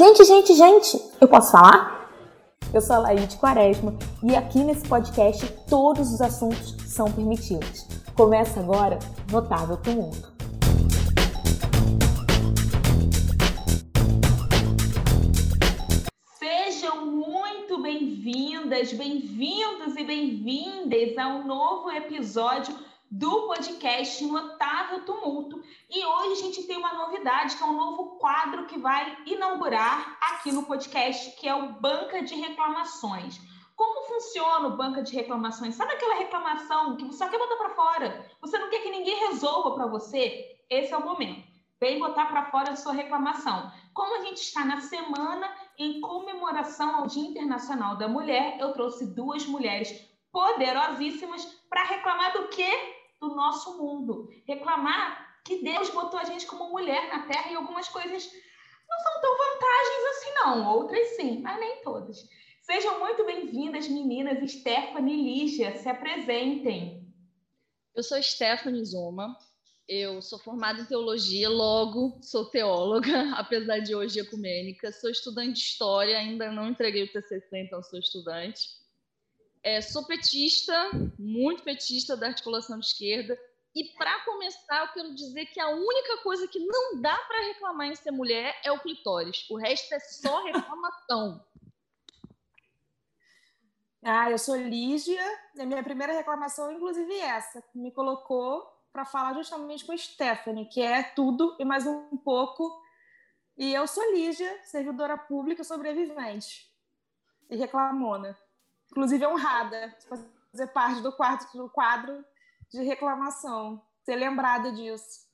Gente, gente, gente, eu posso falar? Eu sou a Laíde Quaresma e aqui nesse podcast todos os assuntos são permitidos. Começa agora Notável Tumulto. Sejam muito bem-vindas, bem-vindos e bem-vindas a um novo episódio do podcast Notável Tumulto. E hoje a gente tem uma novidade, que é um novo quadro que vai inaugurar aqui no podcast, que é o Banca de Reclamações. Como funciona o banca de reclamações? Sabe aquela reclamação que você só quer botar para fora? Você não quer que ninguém resolva para você? Esse é o momento. Vem botar para fora a sua reclamação. Como a gente está na semana em comemoração ao Dia Internacional da Mulher, eu trouxe duas mulheres poderosíssimas para reclamar do quê? Do nosso mundo. Reclamar que Deus botou a gente como mulher na Terra e algumas coisas não são tão vantagens assim, não. Outras sim, mas nem todas. Sejam muito bem-vindas, meninas. Stephanie e Lígia, se apresentem. Eu sou Stephanie Zoma. Eu sou formada em teologia, logo sou teóloga, apesar de hoje ecumênica. Sou estudante de história, ainda não entreguei o TCC, então sou estudante. É, sou petista, muito petista da articulação de esquerda. E para começar, eu quero dizer que a única coisa que não dá para reclamar em ser mulher é o clitóris. O resto é só reclamação. ah, eu sou Lígia. A minha primeira reclamação, inclusive, é essa. Me colocou para falar justamente com Stephanie, que é tudo e mais um pouco. E eu sou Lígia, servidora pública sobrevivente e reclamona inclusive honrada fazer parte do, quarto, do quadro de reclamação, ser lembrada disso.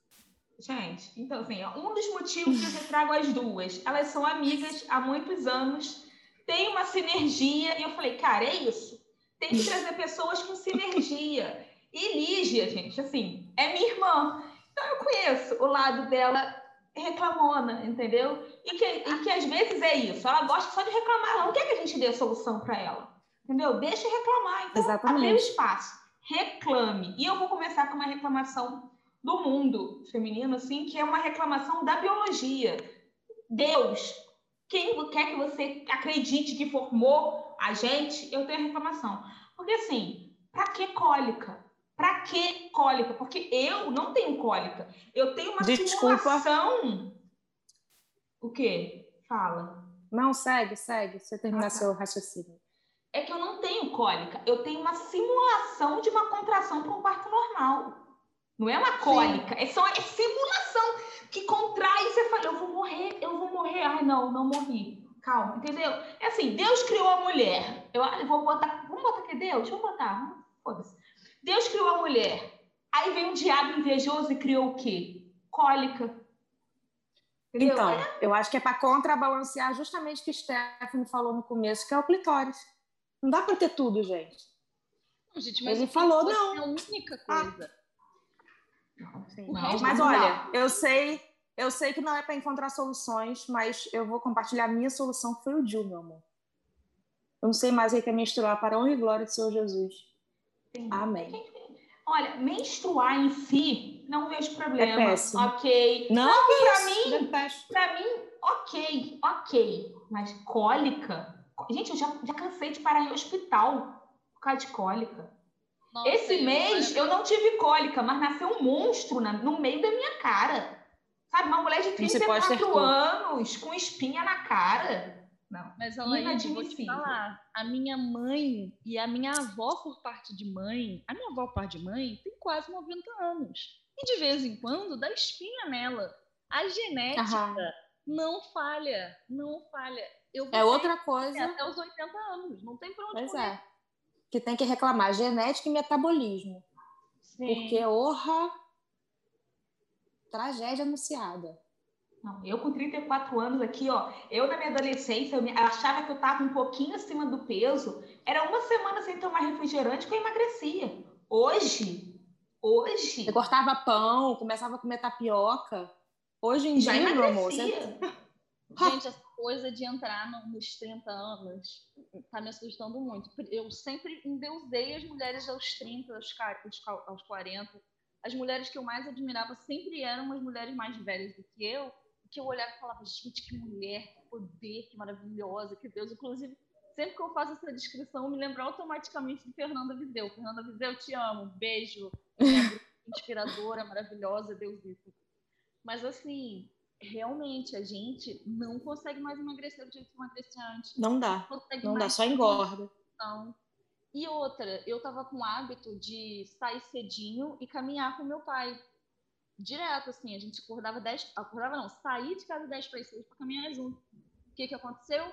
Gente, então assim, um dos motivos que eu trago as duas, elas são amigas há muitos anos, tem uma sinergia, e eu falei, cara, é isso. Tem que trazer pessoas com sinergia. E Lígia, gente, assim, é minha irmã. Então eu conheço o lado dela reclamona, entendeu? E que, e que às vezes é isso. Ela gosta só de reclamar, ela não quer que a gente dê a solução para ela. Entendeu? Deixa reclamar. Então, Exatamente. o espaço. Reclame. E eu vou começar com uma reclamação do mundo feminino, assim, que é uma reclamação da biologia. Deus, quem quer que você acredite que formou a gente, eu tenho reclamação. Porque, assim, para que cólica? Para que cólica? Porque eu não tenho cólica. Eu tenho uma Desculpa. simulação. O quê? Fala. Não, segue, segue. Você terminar ah, tá. seu raciocínio é que eu não tenho cólica, eu tenho uma simulação de uma contração para um parto normal. Não é uma cólica, Sim. é só é simulação que contrai e você fala, eu vou morrer, eu vou morrer. Ai, não, não morri. Calma, entendeu? É assim, Deus criou a mulher. Eu, eu vou botar, vamos botar aqui Deus? Vamos botar, foda-se. Deus criou a mulher. Aí vem um diabo invejoso e criou o quê? Cólica. Entendeu? Então, é. eu acho que é para contrabalancear justamente o que Stephanie falou no começo, que é o clitóris. Não dá para ter tudo, gente. Não, gente mas Ele falou, não. É a única ah. coisa. Ah. mas olha, eu sei, eu sei que não é para encontrar soluções, mas eu vou compartilhar a minha solução, que foi o Gil, meu amor. Eu não sei mais o que é menstruar para a honra e glória do Senhor Jesus. Entendi. Amém. Olha, menstruar em si, não vejo problema. É péssimo. Ok. Não, não para mim, para mim, ok, ok. Mas cólica, Gente, eu já, já cansei de parar em hospital por causa de cólica. Nossa, Esse mês eu não tive cólica, mas nasceu um monstro na, no meio da minha cara. Sabe, uma mulher de 34 anos com espinha na cara. Não. Mas, Alaide, vou te falar. A minha mãe e a minha avó, por parte de mãe, a minha avó, por parte de mãe, tem quase 90 anos. E de vez em quando dá espinha nela. A genética Aham. não falha, não falha eu é outra coisa. Até os 80 anos, não tem pra onde Pois é. Que tem que reclamar genética e metabolismo. Sim. Porque, orra, tragédia anunciada. Não, eu com 34 anos aqui, ó, eu na minha adolescência, eu achava que eu tava um pouquinho acima do peso. Era uma semana sem tomar refrigerante que eu emagrecia. Hoje, hoje... Eu cortava pão, começava a comer tapioca. Hoje em dia, meu amor, você... Gente, coisa de entrar no, nos 30 anos tá me assustando muito. Eu sempre endeusei as mulheres aos 30, aos, aos 40. As mulheres que eu mais admirava sempre eram as mulheres mais velhas do que eu, que eu olhava e falava, gente, que mulher, que poder, que maravilhosa, que Deus. Inclusive, sempre que eu faço essa descrição, eu me lembro automaticamente de Fernanda Viseu. Fernanda Viseu, eu te amo, beijo, inspiradora, maravilhosa, Deus isso. Mas assim, realmente a gente não consegue mais emagrecer do jeito que emagrecia antes. Não dá. Não, não dá, só engorda. Então, e outra, eu tava com o hábito de sair cedinho e caminhar com meu pai. Direto, assim, a gente acordava 10, acordava não, sair de casa 10 para 6 para caminhar junto. O que que aconteceu?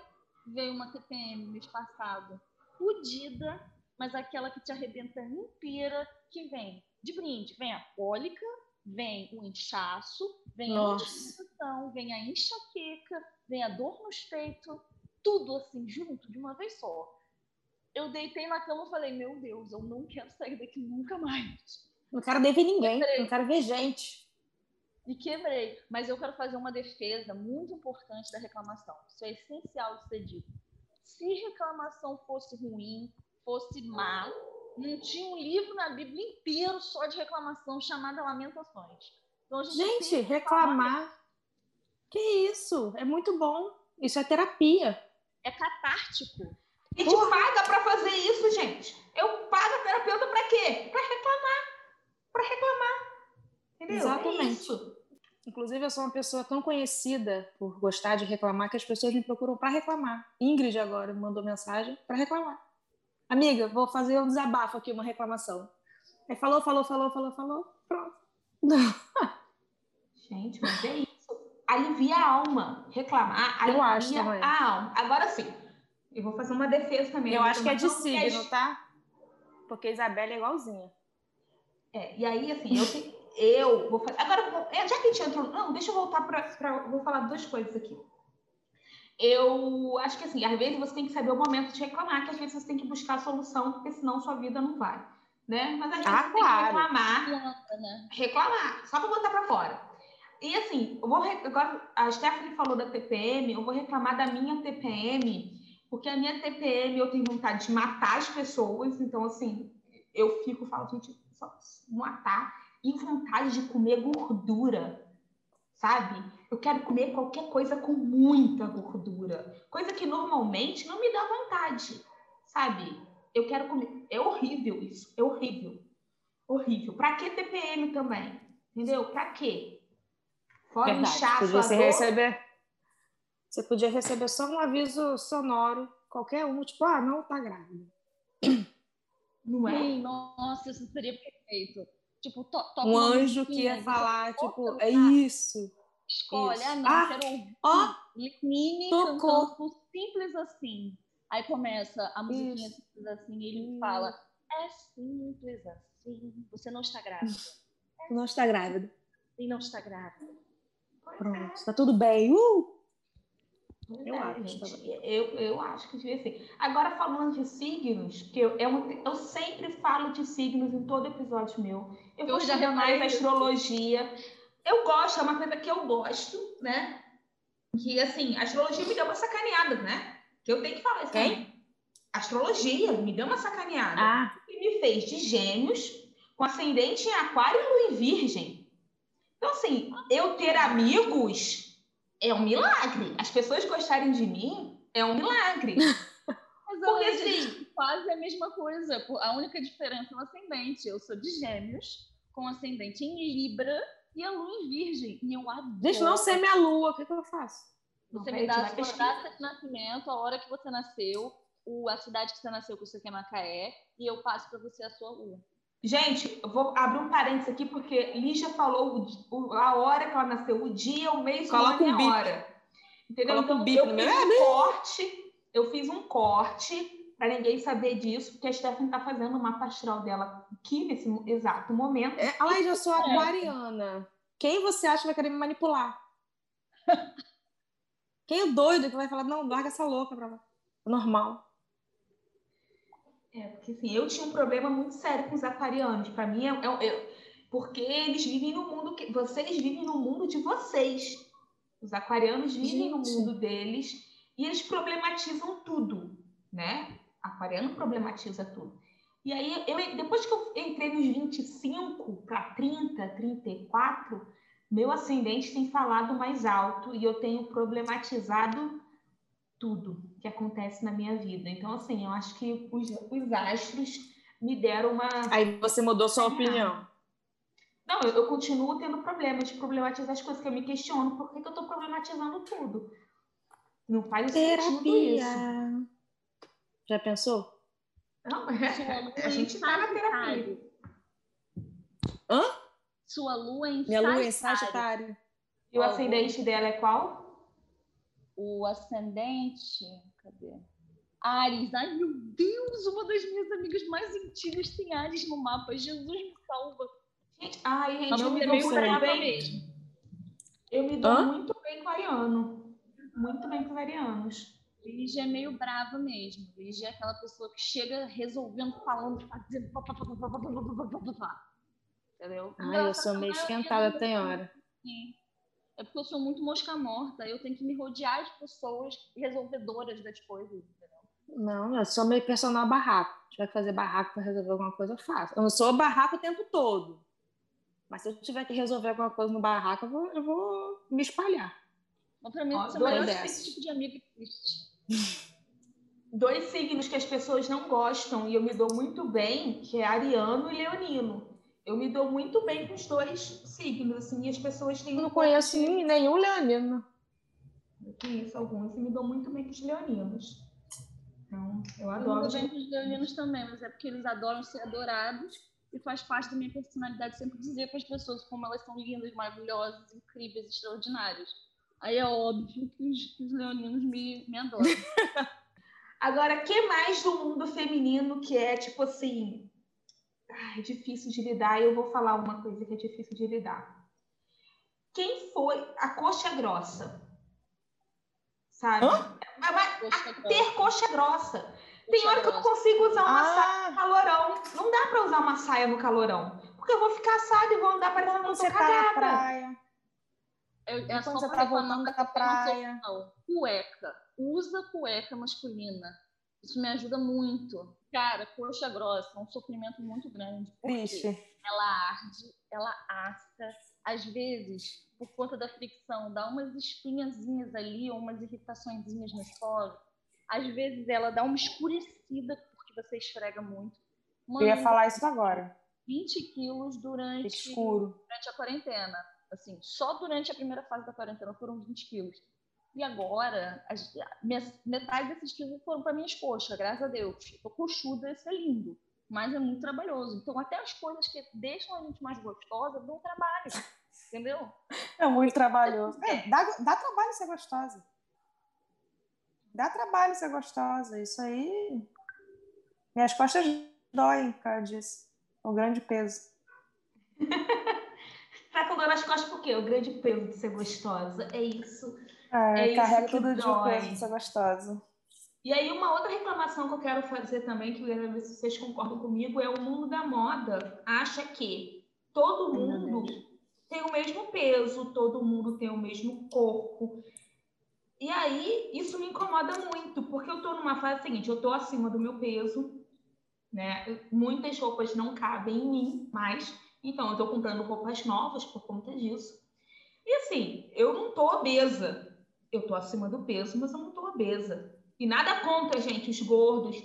Veio uma TPM mês passado, fodida, mas aquela que te arrebenta inteira, que vem de brinde, vem a cólica, vem o inchaço, vem Nossa. a indigestão, vem a enxaqueca, vem a dor nos peitos, tudo assim junto de uma vez só. Eu deitei na cama e falei, meu Deus, eu não quero sair daqui nunca mais. Não quero ver ninguém, quebrei. não quero ver gente. E quebrei. Mas eu quero fazer uma defesa muito importante da reclamação. Isso é essencial de ser dito. Se reclamação fosse ruim, fosse má, não tinha um livro na Bíblia inteiro só de reclamação chamado Lamentações. Então, gente, gente reclamar. Que isso? É muito bom. Isso é terapia. É catártico. E te paga para fazer isso, gente. Eu pago a terapeuta para quê? Para reclamar. Para reclamar. Entendeu? Exatamente. É Inclusive, eu sou uma pessoa tão conhecida por gostar de reclamar que as pessoas me procuram para reclamar. Ingrid agora me mandou mensagem para reclamar. Amiga, vou fazer um desabafo aqui, uma reclamação. Aí falou, falou, falou, falou, falou, pronto. Gente, mas é isso. Alivia a alma. Reclamar alivia eu acho a alma. Agora sim, eu vou fazer uma defesa também. Eu acho que é de signo, tá? Porque Isabela é igualzinha. É, e aí, assim, eu, eu vou fazer. Agora, é, já que a gente entrou. Não, deixa eu voltar para. Vou falar duas coisas aqui eu acho que assim, às vezes você tem que saber o momento de reclamar, que às vezes você tem que buscar a solução, porque senão sua vida não vai, né? Mas às vezes ah, você claro. tem que reclamar, né? reclamar, só para botar para fora. E assim, eu vou agora a Stephanie falou da TPM, eu vou reclamar da minha TPM, porque a minha TPM eu tenho vontade de matar as pessoas, então assim, eu fico falo, gente, só matar e vontade de comer gordura sabe? Eu quero comer qualquer coisa com muita gordura, coisa que normalmente não me dá vontade, sabe? Eu quero comer. É horrível isso, é horrível. Horrível. Pra que TPM também? Entendeu? Pra quê? Fora Verdade. inchar podia sua receber Você podia receber só um aviso sonoro, qualquer um, tipo, ah, não tá grávida. Não é? Sim, nossa, isso seria perfeito. Tipo, to, um anjo que ia falar, tipo, é isso. Escolhe, isso. ah, não, ah, quero ouvir ó, Lenine cantando simples assim. Aí começa a musiquinha isso. simples assim, e ele fala, é simples assim, você não está grávida. É não está grávida. E não está grávida. Pronto, está tudo bem. Uh! Eu, é, acho, eu, eu acho que devia ser. Agora, falando de signos, que eu, eu, eu sempre falo de signos em todo episódio meu. Eu, eu vou já mais astrologia. Eu gosto, é uma coisa que eu gosto, né? Que, assim, a astrologia me deu uma sacaneada, né? Que eu tenho que falar isso Quem? Astrologia me deu uma sacaneada. Ah. E me fez de gêmeos, com ascendente em aquário e lua em virgem. Então, assim, eu ter amigos é um milagre. As pessoas gostarem de mim é um milagre. Mas Porque, assim, quase a mesma coisa. A única diferença é o ascendente. Eu sou de gêmeos, com ascendente em Libra e a lua em virgem. E eu adoro. Deixa não ser minha lua, o que, que eu faço? Você não, me dá a sua data de nascimento, a hora que você nasceu, o, a cidade que você nasceu, que você quer Macaé, e eu passo para você a sua lua. Gente, eu vou abrir um parênteses aqui, porque Lígia falou o, a hora que ela nasceu, o dia, o mês, o ano e a hora. Entendeu? Coloca então, um eu fiz um corte, eu fiz um corte para ninguém saber disso, porque a Stephanie está fazendo uma astral dela aqui nesse exato momento. É, ai, já sou aquariana. Quem você acha que vai querer me manipular? Quem é doido que vai falar, não, larga essa louca pra lá. Normal. É, porque assim, eu tinha um problema muito sério com os aquarianos. Para mim, é, é, é, porque eles vivem no mundo que vocês vivem no mundo de vocês. Os aquarianos vivem Gente. no mundo deles e eles problematizam tudo, né? Aquariano problematiza tudo. E aí, eu, depois que eu entrei nos 25 para 30, 34, Meu ascendente tem falado mais alto e eu tenho problematizado tudo que acontece na minha vida. Então, assim, eu acho que os, os astros me deram uma. Aí você mudou sua opinião. Não, eu, eu, continuo tendo problema de problematizar as coisas que eu me questiono. Por que, que eu estou problematizando tudo? Não faz Terapia. sentido isso. Já pensou? Não, é, a gente está na terapia. Hã? Sua lua em Minha lua em Sagitário. E o ascendente dela é qual? O ascendente. Cadê? Ares. Ai, meu Deus, uma das minhas amigas mais antigas tem Ares no mapa. Jesus me salva. Gente, ai, gente, eu me dou muito bem. Mesmo. Eu me dou Hã? muito bem com ariano. Muito bem com arianos. Lígia é meio brava mesmo. Lígia é aquela pessoa que chega resolvendo, falando, fazendo. Entendeu? Ah, eu sou meio esquentada, tem hora. Sim. É porque eu sou muito mosca morta. Eu tenho que me rodear de pessoas resolvedoras das coisas. Entendeu? Não, eu sou meio personal barraco. Se tiver que fazer barraco para resolver alguma coisa, eu faço. Eu não sou barraco o tempo todo. Mas se eu tiver que resolver alguma coisa no barraco, eu vou, eu vou me espalhar. Mas pra mim, você é esse tipo de amigo existe. Dois signos que as pessoas não gostam e eu me dou muito bem, que é ariano e leonino. Eu me dou muito bem com os dois signos, assim, e as pessoas têm. Eu não conheço de... nenhum leonino. Eu conheço alguns e me dou muito bem com os leoninos. Então, eu adoro. Eu me dou bem com os leoninos também, mas é porque eles adoram ser adorados e faz parte da minha personalidade sempre dizer para as pessoas como elas são lindas, maravilhosas, incríveis, extraordinárias. Aí é óbvio que os, que os leoninos me, me adoram. Agora, que mais do mundo feminino que é tipo assim, ai, difícil de lidar? Eu vou falar uma coisa que é difícil de lidar. Quem foi a coxa grossa? Sabe? Hã? Coxa ter coxa grossa. Tem hora que eu não consigo usar uma ah. saia no calorão. Não dá para usar uma saia no calorão. Porque eu vou ficar assada e vou andar para dentro Você tá na praia. Eu, é Quando você tá voltando da praia. Cueca. Usa cueca masculina. Isso me ajuda muito. Cara, coxa grossa é um sofrimento muito grande. Triste. Ela arde, ela assa. Às vezes, por conta da fricção, dá umas espinhazinhas ali, ou umas irritaçõezinhas no solo. Às vezes, ela dá uma escurecida, porque você esfrega muito. Mano, Eu ia falar isso agora. 20 quilos durante, Escuro. durante a quarentena. Assim, só durante a primeira fase da quarentena foram 20 quilos. E agora, as, metade desses quilos foram para minhas coxas, graças a Deus. Tô coxuda, isso é lindo. Mas é muito trabalhoso. Então, até as coisas que deixam a gente mais gostosa dão trabalho. Entendeu? É muito trabalhoso. É, dá, dá trabalho ser gostosa. Dá trabalho ser gostosa. Isso aí. Minhas costas doem por causa disso. O grande peso. Tá com dor nas costas por quê? O grande peso de ser gostosa. É isso. É, é carrega todo dia o peso de ser gostosa. E aí, uma outra reclamação que eu quero fazer também, que eu quero ver se vocês concordam comigo, é o mundo da moda acha que todo mundo tem o mesmo peso, todo mundo tem o mesmo corpo. E aí, isso me incomoda muito, porque eu tô numa fase seguinte, eu tô acima do meu peso, né? Muitas roupas não cabem em mim mais. Então, eu estou comprando roupas novas por conta disso. E assim, eu não tô obesa. Eu tô acima do peso, mas eu não tô obesa. E nada contra, gente, os gordos.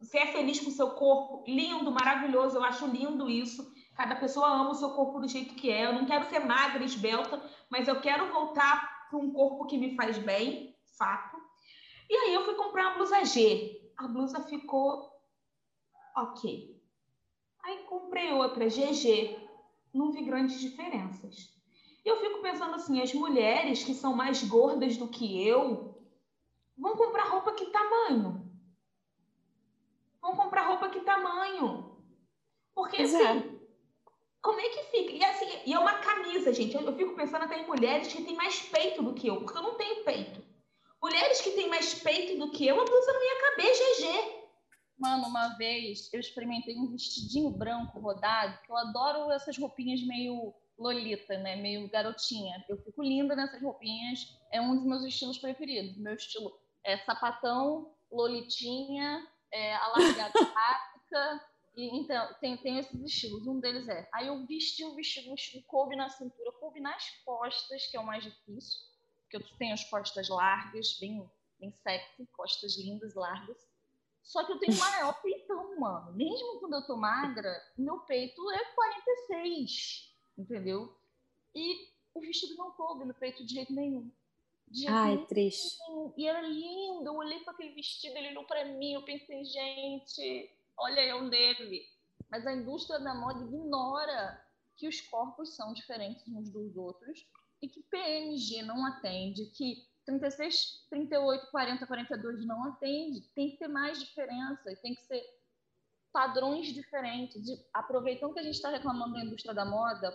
Você é feliz com o seu corpo, lindo, maravilhoso. Eu acho lindo isso. Cada pessoa ama o seu corpo do jeito que é. Eu não quero ser magra, esbelta, mas eu quero voltar para um corpo que me faz bem, fato. E aí eu fui comprar uma blusa G. A blusa ficou ok. Aí comprei outra, GG. Não vi grandes diferenças. Eu fico pensando assim, as mulheres que são mais gordas do que eu vão comprar roupa que tamanho? Vão comprar roupa que tamanho? Porque assim, é. como é que fica? E assim, e é uma camisa, gente. Eu, fico pensando até em mulheres que têm mais peito do que eu, porque eu não tenho peito. Mulheres que têm mais peito do que eu, a blusa não ia caber, GG. Mano, uma vez eu experimentei um vestidinho branco rodado, que eu adoro essas roupinhas meio lolita, né? Meio garotinha. Eu fico linda nessas roupinhas, é um dos meus estilos preferidos. Meu estilo é sapatão, lolitinha, é, alargada e então tem, tem esses estilos. Um deles é. Aí eu vesti o vestido, o vestido coube na cintura, coube nas costas, que é o mais difícil, porque eu tenho as costas largas, bem, bem sexy, costas lindas, largas. Só que eu tenho maior peitão, mano. Mesmo quando eu tô magra, meu peito é 46, entendeu? E o vestido não coube no peito de jeito nenhum. De jeito Ai, nenhum. triste. E era lindo. Eu olhei para aquele vestido, ele olhou para mim. Eu pensei, gente, olha eu nele. Mas a indústria da moda ignora que os corpos são diferentes uns dos outros e que PMG não atende, que 36, 38, 40, 42 não atende. Tem que ter mais diferença e tem que ser padrões diferentes. Aproveitando que a gente está reclamando da indústria da moda,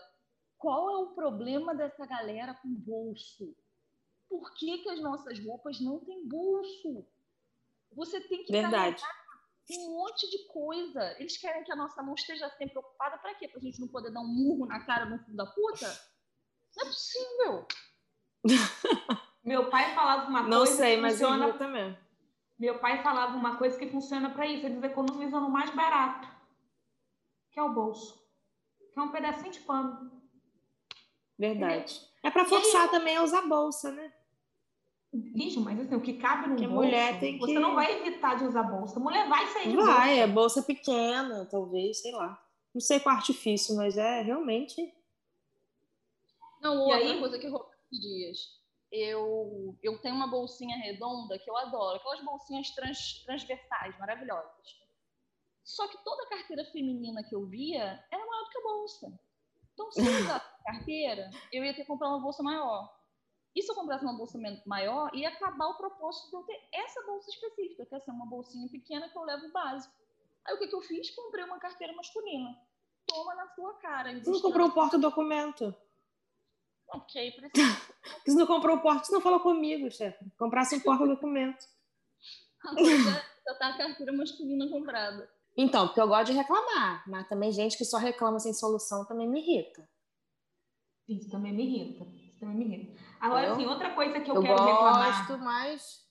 qual é o problema dessa galera com bolso? Por que, que as nossas roupas não têm bolso? Você tem que Verdade. um monte de coisa. Eles querem que a nossa mão esteja sempre ocupada para quê? Para a gente não poder dar um murro na cara no filho da puta? Não é possível. Meu pai falava uma Não coisa sei, que mas eu funciona. vi também. Meu pai falava uma coisa que funciona para isso. Eles economizam no mais barato, que é o bolso, que é um pedacinho de pano. Verdade. É pra forçar também a usar bolsa, né? Bicho, mas assim, o que cabe no Porque bolso, mulher tem você que- não vai evitar de usar bolsa. Mulher vai sair de Vai, bolsa. é bolsa pequena, talvez, sei lá. Não sei qual artifício, mas é realmente. Não, outra aí? coisa que esses dias. Eu, eu tenho uma bolsinha redonda que eu adoro, aquelas bolsinhas trans, transversais, maravilhosas. Só que toda carteira feminina que eu via era maior do que a bolsa. Então, se eu a carteira, eu ia ter que comprar uma bolsa maior. E se eu comprasse uma bolsa maior, ia acabar o propósito de eu ter essa bolsa específica, que é ser uma bolsinha pequena que eu levo básico. Aí o que, que eu fiz? Comprei uma carteira masculina. Toma na sua cara. Você não comprou o porta-documento. Ok, precisa. Você não comprou o porta, você não falou comigo, chefe. Comprasse um porta-documento. Agora já, já tá a carteira masculina comprada. Então, porque eu gosto de reclamar, mas também gente que só reclama sem solução também me irrita. Isso também me irrita. Isso também me irrita. Agora, Eu- assim, outra coisa que eu, Eu quero reclamar. gosto, mas.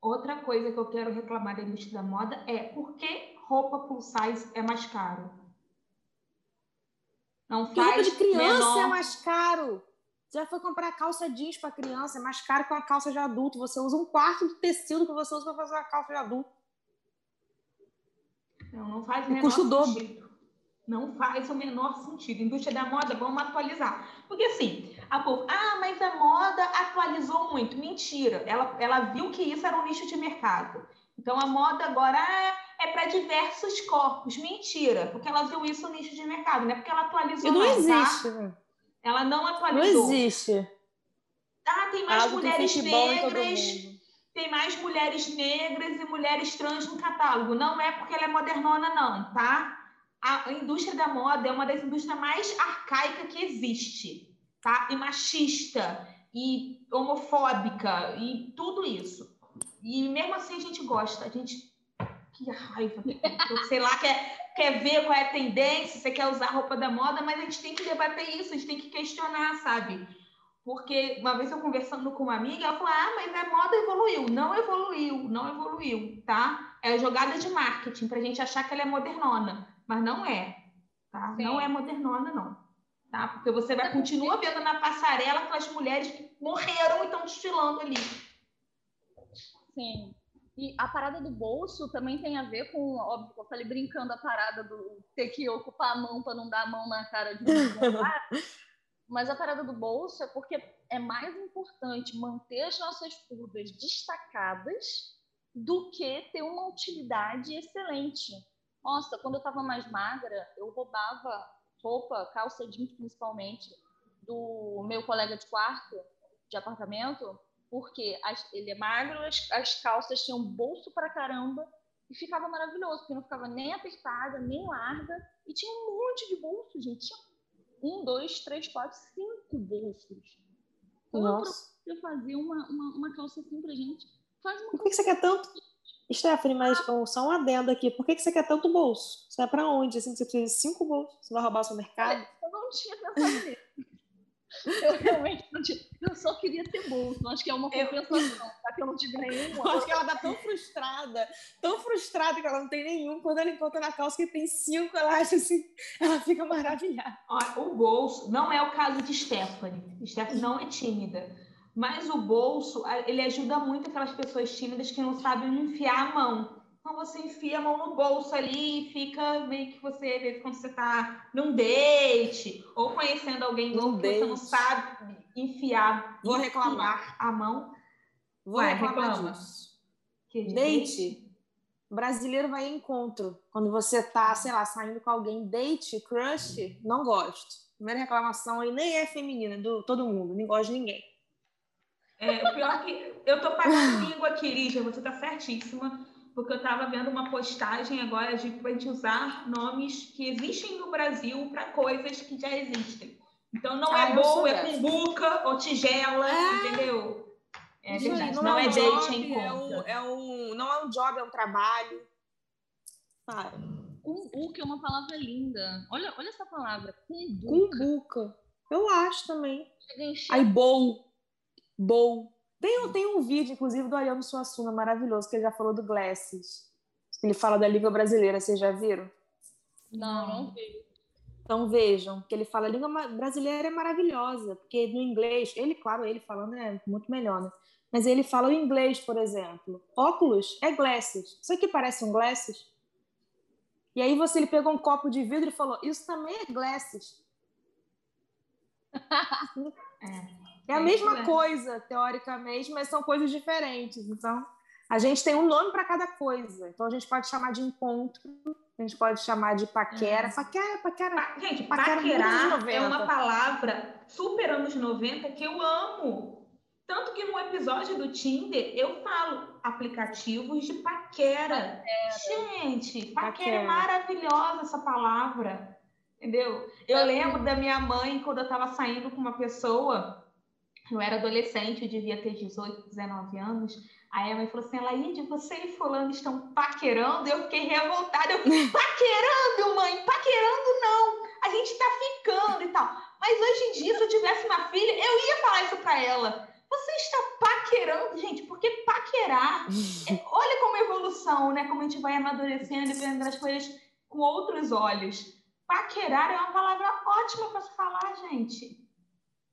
Outra coisa que eu quero reclamar da indústria da moda é por que roupa plus size é mais caro? Não Porque roupa faz de criança menor... é mais caro. Já foi comprar calça jeans para criança, é mais caro que uma calça de adulto. Você usa um quarto do tecido que você usa para fazer uma calça de adulto. Não, não faz o menor custa o dobro. Não faz o menor sentido. Indústria da moda, vamos atualizar. Porque assim, a povo, ah, mas a moda atualizou muito. Mentira. Ela, ela viu que isso era um nicho de mercado. Então a moda agora ah, é para diversos corpos. Mentira, porque ela viu isso no nicho de mercado, não é porque ela atualizou. E não tá? existe, né? Ela não Não atualizou. existe. Ah, tem mais Algo mulheres negras. Tem mais mulheres negras e mulheres trans no catálogo. Não é porque ela é modernona, não, tá? A indústria da moda é uma das indústrias mais arcaicas que existe, tá? E machista, e homofóbica, e tudo isso. E mesmo assim a gente gosta, a gente. Que raiva. Sei lá, quer, quer ver qual é a tendência, você quer usar a roupa da moda, mas a gente tem que debater isso, a gente tem que questionar, sabe? Porque uma vez eu conversando com uma amiga, ela falou: ah, mas a moda evoluiu. Não evoluiu, não evoluiu, tá? É jogada de marketing pra gente achar que ela é modernona, mas não é, tá? Sim. Não é modernona, não. Tá? Porque você vai Até porque- continua vendo na passarela aquelas mulheres que morreram e estão desfilando ali. Sim. E a parada do bolso também tem a ver com, óbvio, eu falei brincando a parada do ter que ocupar a mão para não dar a mão na cara de um cara. Mas a parada do bolso é porque é mais importante manter as nossas curvas destacadas do que ter uma utilidade excelente. Nossa, quando eu estava mais magra, eu roubava roupa, calça jeans principalmente, do meu colega de quarto, de apartamento, porque as- ele é magro, as, as calças tinham bolso pra caramba e ficava maravilhoso, porque não ficava nem apertada, nem larga, e tinha um monte de bolsos, gente. Tinha um, dois, três, quatro, cinco bolsos. Eu Nossa. procuro fazer uma, uma, uma calça assim pra gente. Faz uma Por que, que você quer tanto? Stephanie, mas oh, só um adendo aqui. Por que, que você quer tanto bolso? Você vai pra onde? Assim, você precisa de cinco bolsos? Você vai roubar o seu mercado? Eu não tinha pensado nisso. Eu realmente não tinha. Eu só queria ter bolso. Acho que é uma compensação, já que eu não tive nenhum. Acho que ela tá tão frustrada, tão frustrada que ela não tem nenhum. Quando ela encontra na calça que tem cinco, ela acha assim, ela fica maravilhada. o bolso não é o caso de Stephanie. Stephanie não é tímida. Mas o bolso, ele ajuda muito aquelas pessoas tímidas que não sabem enfiar a mão. Então você enfia a mão no bolso ali e fica meio que você, vezes, quando você está num date ou conhecendo alguém novo que você não sabe enfiar, Vou reclamar a mão. Vou vai, reclamar reclama. disso. Que date, brasileiro vai em encontro. Quando você tá, sei lá, saindo com alguém, date, crush, não gosto. Primeira reclamação aí nem é feminina, do todo mundo, nem gosto de ninguém. É, o pior é que eu tô pagando língua aqui, Lígia, você tá certíssima porque eu estava vendo uma postagem agora de a gente usar nomes que existem no Brasil para coisas que já existem. Então não ah, é boa, é cumbuca ou tigela, é... entendeu? É verdade, não, não é, é date em conta. É um, é um, não é um job, é um trabalho. Para. Cumbuca é uma palavra linda. Olha, olha essa palavra, cumbuca. Cumbuca. Eu acho também. Aí, bowl. Bowl. Tem, tem um vídeo, inclusive, do Ariano Suassuna, maravilhoso, que ele já falou do Glasses. Ele fala da língua brasileira, vocês já viram? Não, não vi. Então vejam, que ele fala a língua brasileira é maravilhosa, porque no inglês, ele, claro, ele falando é muito melhor, né? Mas ele fala o inglês, por exemplo. Óculos é glasses. Isso aqui parece um glasses? E aí você ele pegou um copo de vidro e falou: Isso também é glasses. é. É a mesma coisa, teoricamente, mas são coisas diferentes. Então, a gente tem um nome para cada coisa. Então, a gente pode chamar de encontro, a gente pode chamar de paquera. É. Paquera, paquera. Pa gente, paquera paquerar é uma palavra super anos 90 que eu amo. Tanto que no episódio do Tinder eu falo aplicativos de paquera. paquera. Gente, paquera, é paquera é maravilhosa essa palavra. Entendeu? Eu lembro da minha mãe quando eu estava saindo com uma pessoa eu era adolescente, eu devia ter 18, 19 anos. Aí a mãe falou assim: Laíde, você e Fulano estão paquerando? Eu fiquei revoltada. Eu, paquerando, mãe? Paquerando não. A gente tá ficando e tal. Mas hoje em dia, se eu tivesse uma filha, eu ia falar isso para ela. Você está paquerando, gente, porque paquerar, é, olha como evolução, né? Como a gente vai amadurecendo e vendo as coisas com outros olhos. Paquerar é uma palavra ótima para se falar, gente.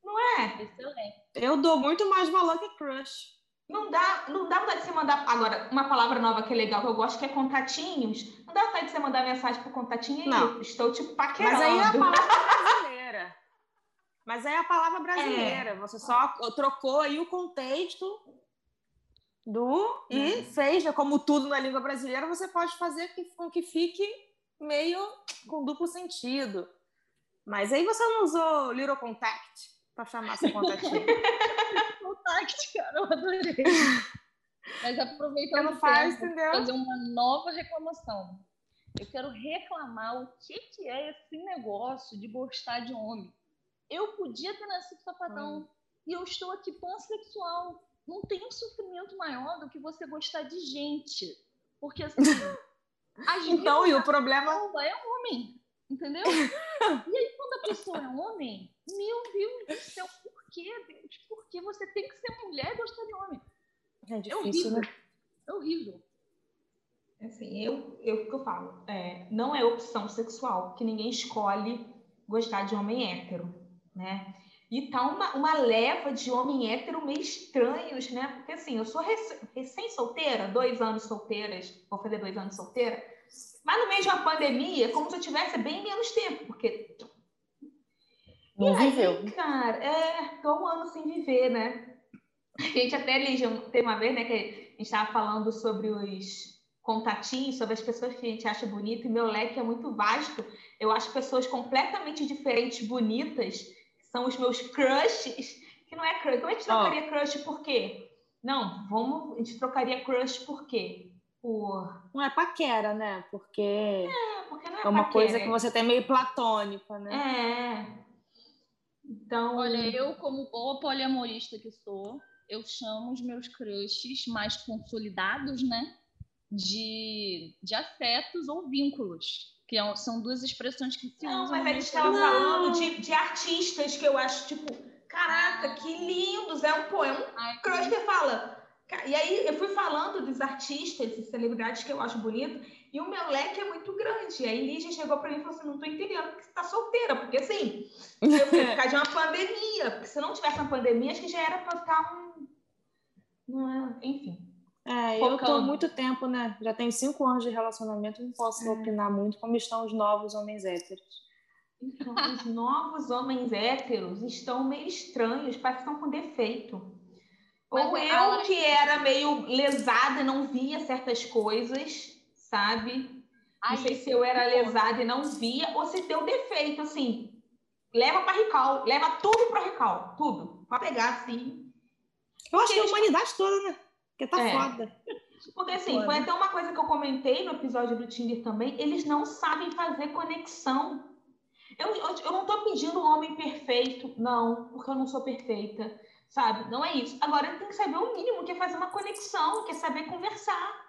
Não é? Excelente. Eu dou muito mais valor que crush. Não dá, não dá vontade de você mandar. Agora, uma palavra nova que é legal, que eu gosto, que é contatinhos. Não dá vontade de você mandar mensagem pro contatinho e não. estou tipo paquerando. Mas aí é a palavra brasileira. Mas aí é a palavra brasileira. É. Você só trocou aí o contexto do e é. fez, né? como tudo na língua brasileira, você pode fazer com que fique meio com duplo sentido. Mas aí você não usou Little Contact chamar seu contatinho. Contact, cara, eu adorei. Mas aproveitando não faz, tempo, entendeu? fazer uma nova reclamação. Eu quero reclamar o que, que é esse negócio de gostar de homem. Eu podia ter nascido sapatão hum. e eu estou aqui pansexual. Não tem um sofrimento maior do que você gostar de gente. Porque assim. então, e o problema. É homem. Entendeu? e aí, quando a pessoa é homem, meu Deus do céu, por que, Deus? Por que você tem que ser mulher e gostar de homem? É difícil, é horrível. Né? É horrível. Assim, eu, eu que eu falo, é, não é opção sexual, que ninguém escolhe gostar de homem hétero, né? E tá uma, uma leva de homem hétero meio estranhos, né? Porque assim, eu sou recém-solteira, dois anos solteiras, vou fazer dois anos solteira, mas no meio de uma pandemia, é como se eu tivesse bem menos tempo, porque. Não viveu. Aí, cara, é, tô um ano sem viver, né? A gente até, Lígia, teve uma vez, né, que a gente estava falando sobre os contatinhos, sobre as pessoas que a gente acha bonita, e meu leque é muito vasto. Eu acho pessoas completamente diferentes, bonitas, que são os meus crushes, que não é crush. Como a gente trocaria oh. crush por quê? Não, vamos, a gente trocaria crush por quê? Por. Não é paquera, né? Porque. É, porque não é, é uma paquera. coisa que você tem meio platônica, né? É. Então. Olha, eu, como boa poliamorista que sou, eu chamo os meus crushes mais consolidados, né? De, de afetos ou vínculos. Que é são duas expressões que se não, usam. Mas a gente estava falando de, de artistas que eu acho, tipo, Caraca, que lindos! É um poema, um crush que fala. E aí eu fui falando dos artistas e celebridades que eu acho bonito, e o meu leque é muito grande. E aí Lígia chegou para mim e falou assim: não tô entendendo porque você tá solteira, porque assim, eu fui ficar de uma pandemia, porque se não tivesse uma pandemia, acho que já era para estar um. Não é, enfim. É, eu tô há muito tempo, né? Já tenho cinco anos de relacionamento, não posso é. opinar muito como estão os novos homens héteros. Então, os novos homens héteros estão meio estranhos, parece que estão com defeito. Mas Ou eu que era meio lesada e não via certas coisas, sabe? Ai, não sei se eu era lesada e não via, ou se deu defeito, assim. Leva para Rical, leva tudo para Rical, tudo. Para pegar, assim. Eu acho que a humanidade toda, né? Porque tá é. foda. Porque assim, foi até uma coisa que eu comentei no episódio do Tinder também, eles não sabem fazer conexão. Eu, eu, eu não tô pedindo um homem perfeito, não, porque eu não sou perfeita sabe? Não é isso. Agora ele tem que saber o mínimo, que é fazer uma conexão, que é saber conversar.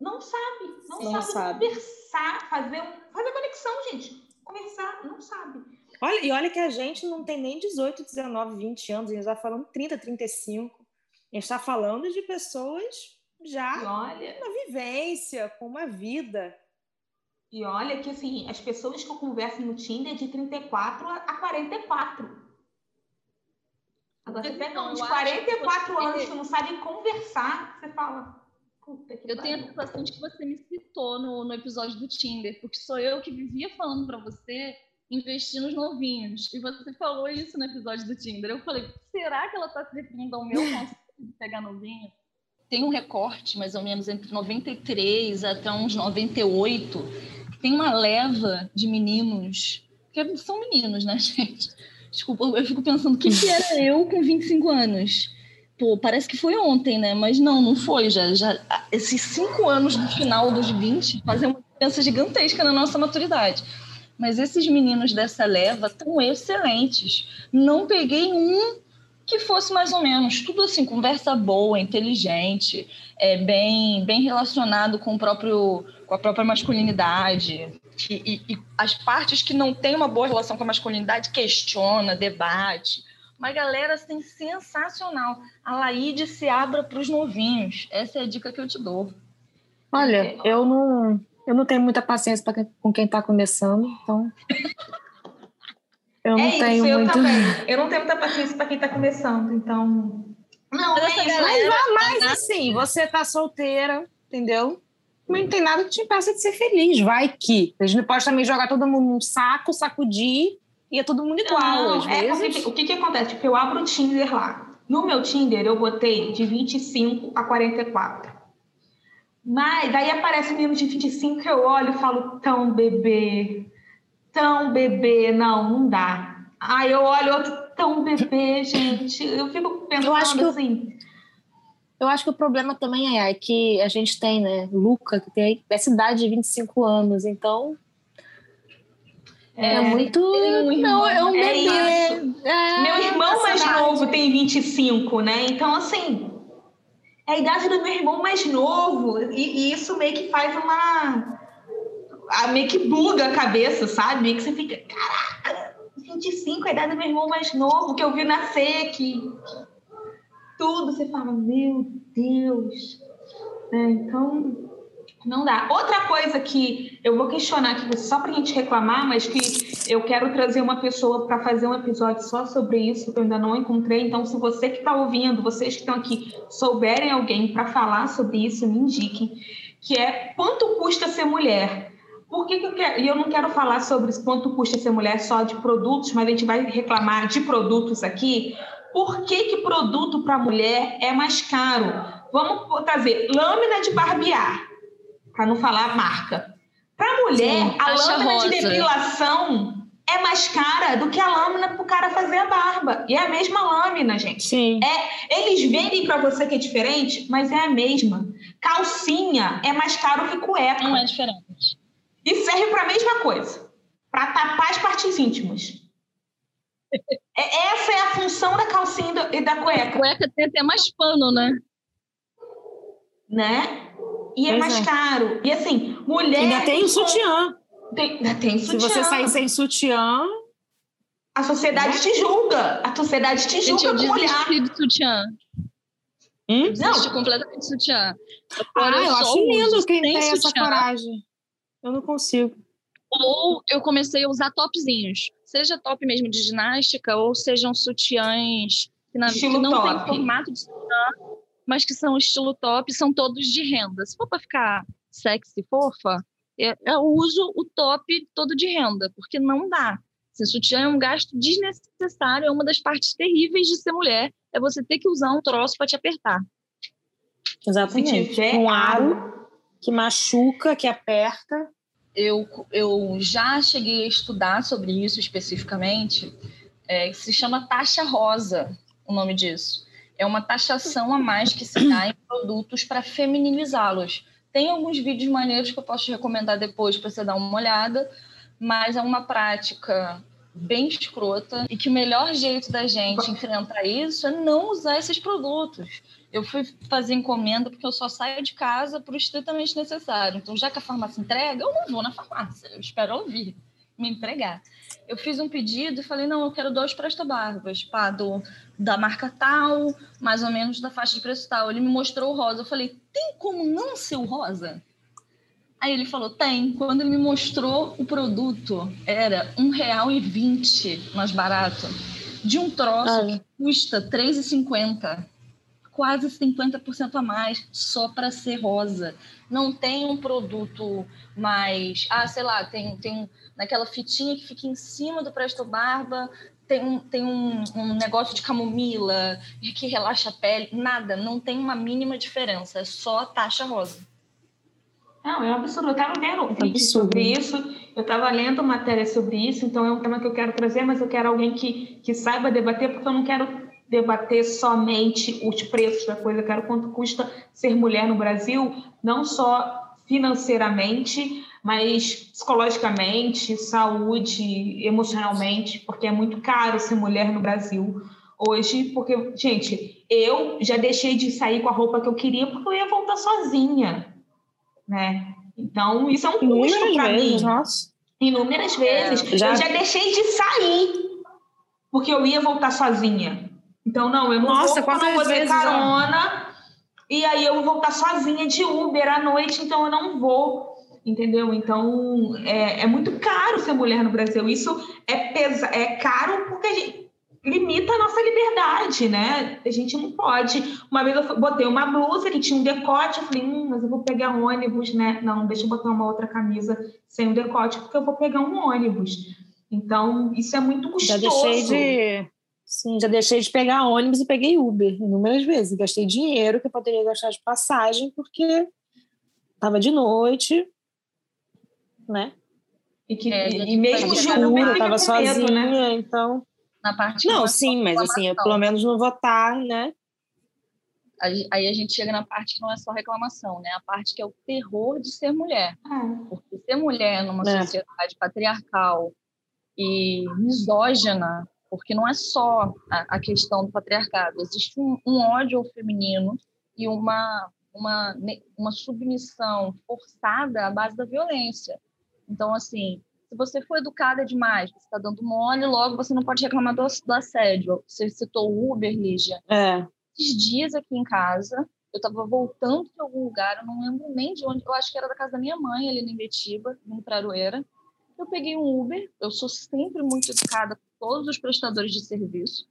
Não sabe, não, Sim, sabe, sabe, conversar, fazer, um, fazer conexão, gente. Conversar, não sabe. Olha, e olha que a gente não tem nem 18, 19, 20 anos, a gente está falando 30, 35. A gente está falando de pessoas já olha, na vivência, com uma vida. E olha que assim, as pessoas que eu converso no Tinder é de 34 a 44. Agora, você pega uns 44 você... anos que não sabem conversar, você fala. eu tenho a sensação de que você me citou no, no episódio do Tinder, porque sou eu que vivia falando para você investir nos novinhos. E você falou isso no episódio do Tinder. Eu falei, será que ela está se referindo ao meu conceito de pegar novinho? Tem um recorte, mais ou menos, entre 93 até uns 98. Tem uma leva de meninos, que são meninos, né, gente? Desculpa, eu fico pensando, o que, que era eu com 25 anos? Pô, parece que foi ontem, né? Mas não, não foi. Já, já, esses cinco anos do final dos 20 fazem uma diferença gigantesca na nossa maturidade. Mas esses meninos dessa leva estão excelentes. Não peguei um que fosse mais ou menos tudo assim, conversa boa, inteligente, é, bem, bem relacionado com o próprio com a própria masculinidade, e, e, as partes que não têm uma boa relação com a masculinidade questiona, debate. Uma galera assim, sensacional. A Laíde se abra para os novinhos. Essa é a dica que eu te dou. Olha, eu não, eu não tenho muita paciência pra, com quem está começando, então. Eu não é tenho isso, muito. Eu, também. eu não tenho muita paciência para quem está começando, então. Não, mas, é isso. mas vá mais assim, você tá solteira, entendeu? não tem nada que te impeça de ser feliz. Vai que. A gente não pode também jogar todo mundo num saco, sacudir e é todo mundo igual. Não, às é vezes. o que, que acontece? Tipo, eu abro o Tinder lá. No meu Tinder, eu botei de 25 a 44. Mas daí aparece menino de 25 que eu olho e falo, tão bebê, tão bebê, não, não dá. Aí eu olho outro, tão bebê, gente. Eu fico pensando eu acho que assim. Eu acho que o problema também é, é que a gente tem, né, Luca, que tem essa idade de 25 anos, então é, é muito. Um não, é um bebê. É é, meu irmão mais idade. novo tem 25, né? Então, assim, é a idade do meu irmão mais novo, e, e isso meio que faz uma. A, meio que buga a cabeça, sabe? Meio que você fica, caraca, 25 é a idade do meu irmão mais novo, que eu vi nascer, que, tudo, você fala, meu Deus. É, então, não dá. Outra coisa que eu vou questionar aqui, só para a gente reclamar, mas que eu quero trazer uma pessoa para fazer um episódio só sobre isso, que eu ainda não encontrei. Então, se você que está ouvindo, vocês que estão aqui, souberem alguém para falar sobre isso, me indiquem. Que é quanto custa ser mulher? Por que, que eu quero? E eu não quero falar sobre quanto custa ser mulher só de produtos, mas a gente vai reclamar de produtos aqui, por que, que produto para mulher é mais caro? Vamos trazer lâmina de barbear, para não falar marca. Para mulher, Sim, a lâmina rosa. de depilação é mais cara do que a lâmina para o cara fazer a barba. E é a mesma lâmina, gente. Sim. É, eles vendem para você que é diferente, mas é a mesma. Calcinha é mais caro que cueca. Não é diferente. E serve para a mesma coisa. Para tapar as partes íntimas. É, essa é a função da calcinha e da cueca. A cueca tem até mais pano, né? Né? E é mais é. caro. E assim, mulher. Ainda tem o sutiã. Tem, ainda tem sutiã. Se você sair sem sutiã. A sociedade te julga. A sociedade te julga Gente, eu com olhar. desisti de sutiã. Hum? Eu desisti completamente sutiã. Ah, Agora eu só acho lindo quem tem essa sutiã. coragem. Eu não consigo. Ou eu comecei a usar topzinhos. Seja top mesmo de ginástica, ou sejam sutiãs que, na, que não top. tem formato de sutiã, mas que são estilo top, são todos de renda. Se for para ficar sexy e fofa, eu, eu uso o top todo de renda, porque não dá. Se sutiã é um gasto desnecessário, é uma das partes terríveis de ser mulher, é você ter que usar um troço para te apertar. Se Exatamente. tiver Um aro que machuca, que aperta. eu, eu já cheguei a estudar sobre isso especificamente, é, se chama taxa rosa, o nome disso. É uma taxação a mais que se dá em produtos para feminilizá-los. Tem alguns vídeos maneiros que eu posso recomendar depois para você dar uma olhada, mas é uma prática bem escrota e que o melhor jeito da gente enfrentar isso é não usar esses produtos. Eu fui fazer encomenda porque eu só saio de casa por estritamente necessário. Então, já que a farmácia entrega, eu não vou na farmácia. Eu espero ela vir me entregar. Eu fiz um pedido e falei, não, eu quero dois presta-barbas, pá, do, da marca tal, mais ou menos da faixa de preço tal. Ele me mostrou o rosa. Eu falei, tem como não ser o rosa? Aí ele falou, tem. Quando ele me mostrou o produto, era R$ 1,20 mais barato. De um troço Ah. que custa R$ 3,50 quase 50% a mais só para ser rosa. Não tem um produto mais. Ah, sei lá, tem, tem naquela fitinha que fica em cima do Presto Barba, tem, um, tem um, um negócio de camomila que relaxa a pele. Nada, não tem uma mínima diferença, é só a taxa rosa. Não, é um absurdo. Eu estava vendo um vídeo absurdo. sobre isso, eu estava lendo matéria sobre isso, então é um tema que eu quero trazer, mas eu quero alguém que, que saiba debater, porque eu não quero debater somente os preços da coisa, quero quanto custa ser mulher no Brasil, não só financeiramente, mas psicologicamente, saúde, emocionalmente, porque é muito caro ser mulher no Brasil hoje, porque, gente, eu já deixei de sair com a roupa que eu queria porque eu ia voltar sozinha né? Então, isso é um custo para mim. nossa. Inúmeras vezes. já- Eu já deixei de sair porque eu ia voltar sozinha. Então, não, eu não Nossa, vou, não vou ter carona e aí eu vou voltar sozinha de Uber à noite, então eu não vou. Entendeu? Então, é, é muito caro ser mulher no Brasil. Isso é, pesa é caro porque a gente limita a nossa liberdade, né? A gente não pode. Uma vez eu botei uma blusa que tinha um decote, eu falei, hum, mas eu vou pegar um ônibus, né? Não, deixa eu botar uma outra camisa sem o decote, porque eu vou pegar um ônibus. Então, isso é muito Já custoso. deixei de. Sim, já deixei de pegar ônibus e peguei Uber inúmeras vezes. Gastei dinheiro que eu poderia gastar de passagem, porque estava de noite, né? E, que, É, e- mesmo escuro, estava medo, sozinha, né? então. Na parte Não, é sim, mas assim, eu pelo menos não vou estar, né? Aí aí a gente chega na parte que não é só reclamação, né? A parte que é o terror de ser mulher. Ah, Porque ser mulher numa É. sociedade patriarcal e misógina, porque não é só a, a questão do patriarcado, existe um, um ódio ao feminino e uma, uma, uma submissão forçada à base da violência. Então, assim, se você for educada demais, você está dando mole, logo você não pode reclamar do, do assédio. Você citou o Uber, Lígia É. esses dias aqui em casa. Eu estava voltando de algum lugar, eu não lembro nem de onde. Eu acho que era da casa da minha mãe, ali em Betiba, em Praroeira. Eu peguei um Uber. Eu sou sempre muito educada todos os prestadores de serviço,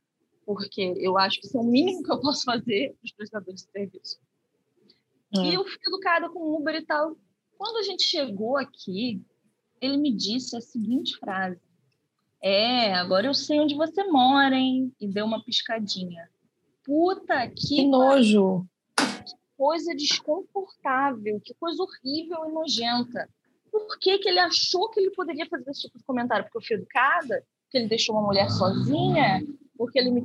porque eu acho que isso é o mínimo que eu posso fazer para os prestadores de serviço. É. E eu fui educada com o Uber e tal. Quando a gente chegou aqui, ele me disse a seguinte frase: É, agora eu sei onde você mora, hein? E deu uma piscadinha. Puta que, Que nojo. coisa desconfortável, que coisa horrível e nojenta. Por que, que ele achou que ele poderia fazer esse tipo de comentário? Porque eu fui educada? Porque ele deixou uma mulher sozinha? Porque ele me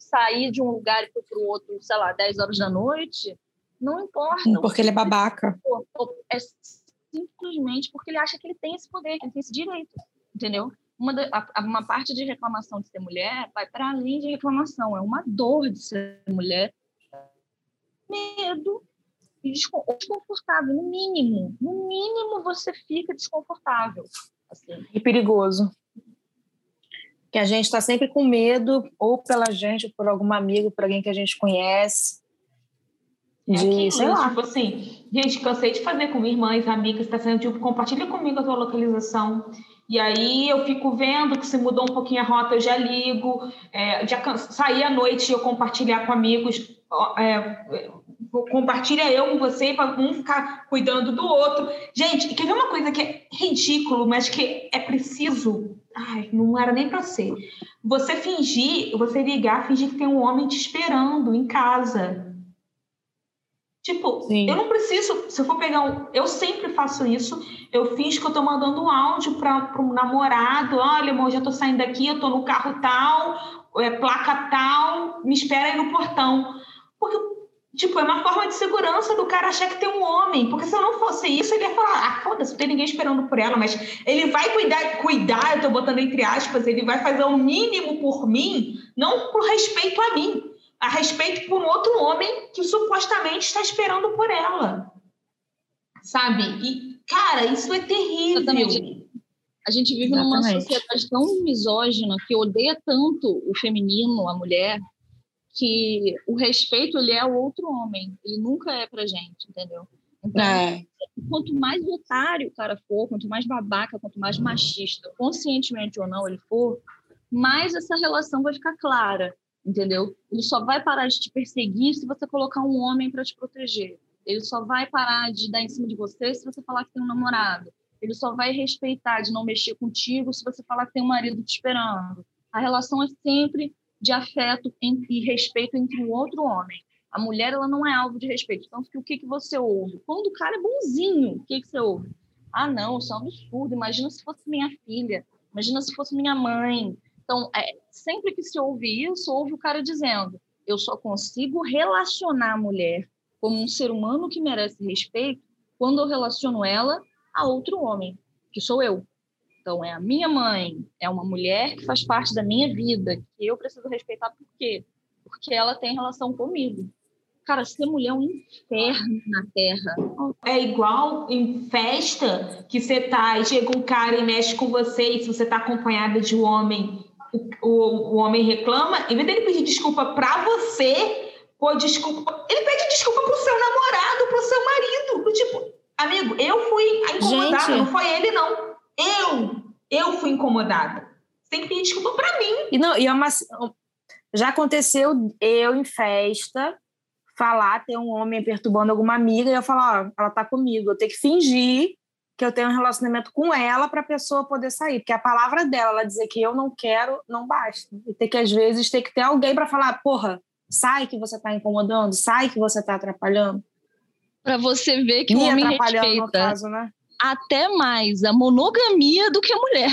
sair de um lugar e foi para o outro, sei lá, 10 horas da noite? Não importa. Porque ele é babaca. É simplesmente porque ele acha que ele tem esse poder, que ele tem esse direito, entendeu? Uma, da- uma parte de reclamação de ser mulher vai para além de reclamação, é uma dor de ser mulher, medo e descon- desconfortável, no mínimo. No mínimo você fica desconfortável. Assim. E perigoso. Que a gente está sempre com medo, ou pela gente, ou por algum amigo, por alguém que a gente conhece. É de, aquilo, sei lá. Tipo assim, gente, cansei de fazer com irmãs, amigas, tá sendo tipo, compartilha comigo a tua localização. E aí eu fico vendo que se mudou um pouquinho a rota, eu já ligo. É, já sair à noite e eu compartilhar com amigos. É, compartilha eu com você para um ficar cuidando do outro. Gente, quer ver uma coisa que é ridículo, mas que é preciso? Ai, não era nem para ser. Você fingir, você ligar, fingir que tem um homem te esperando em casa. Tipo, Sim. eu não preciso, se eu for pegar um. Eu sempre faço isso. Eu fiz que eu tô mandando um áudio para um namorado. Olha, amor, já tô saindo daqui, eu tô no carro tal, é, placa tal, me espera aí no portão. Porque, tipo, é uma forma de segurança do cara achar que tem um homem. Porque se eu não fosse isso, ele ia falar: ah, foda-se, não tem ninguém esperando por ela. Mas ele vai cuidar, cuidar, eu tô botando entre aspas, ele vai fazer o mínimo por mim, não por respeito a mim a respeito por um outro homem que supostamente está esperando por ela. Sabe? E, cara, isso é terrível. Exatamente. A gente vive Exatamente. numa sociedade tão misógina que odeia tanto o feminino, a mulher, que o respeito ele é o outro homem, ele nunca é pra gente, entendeu? Então, é. quanto mais otário o cara for, quanto mais babaca, quanto mais machista, conscientemente ou não ele for, mais essa relação vai ficar clara entendeu? Ele só vai parar de te perseguir se você colocar um homem para te proteger. Ele só vai parar de dar em cima de você se você falar que tem um namorado. Ele só vai respeitar de não mexer contigo se você falar que tem um marido te esperando. A relação é sempre de afeto e respeito entre o outro homem. A mulher ela não é alvo de respeito. Então, o que, que você ouve? Quando o cara é bonzinho, o que, que você ouve? Ah, não, isso é um absurdo. Imagina se fosse minha filha. Imagina se fosse minha mãe. Então, é, sempre que se ouve isso, ouve o cara dizendo: eu só consigo relacionar a mulher como um ser humano que merece respeito quando eu relaciono ela a outro homem, que sou eu. Então, é a minha mãe, é uma mulher que faz parte da minha vida, que eu preciso respeitar por quê? Porque ela tem relação comigo. Cara, ser mulher é um inferno na Terra. É igual em festa que você tá, e chega um cara e mexe com você, e se você tá acompanhada de um homem o, o, homem reclama, em vez dele pedir desculpa para você, pô, desculpa, ele pede desculpa pro seu namorado, pro seu marido. Tipo, amigo, eu fui a incomodada, Gente. não foi ele, não. Eu, eu fui incomodada. Você tem que pedir desculpa para mim. E não, e é uma, já aconteceu eu em festa falar, ter um homem perturbando alguma amiga e eu falar, ó, ela tá comigo, eu tenho que fingir que eu tenho um relacionamento com ela para a pessoa poder sair. Porque a palavra dela, ela dizer que eu não quero, não basta. E ter que, às vezes, ter que ter alguém para falar, porra, sai que você está incomodando, sai que você está atrapalhando. Para você ver que Me o homem respeita caso, né? Até mais a monogamia do que a mulher.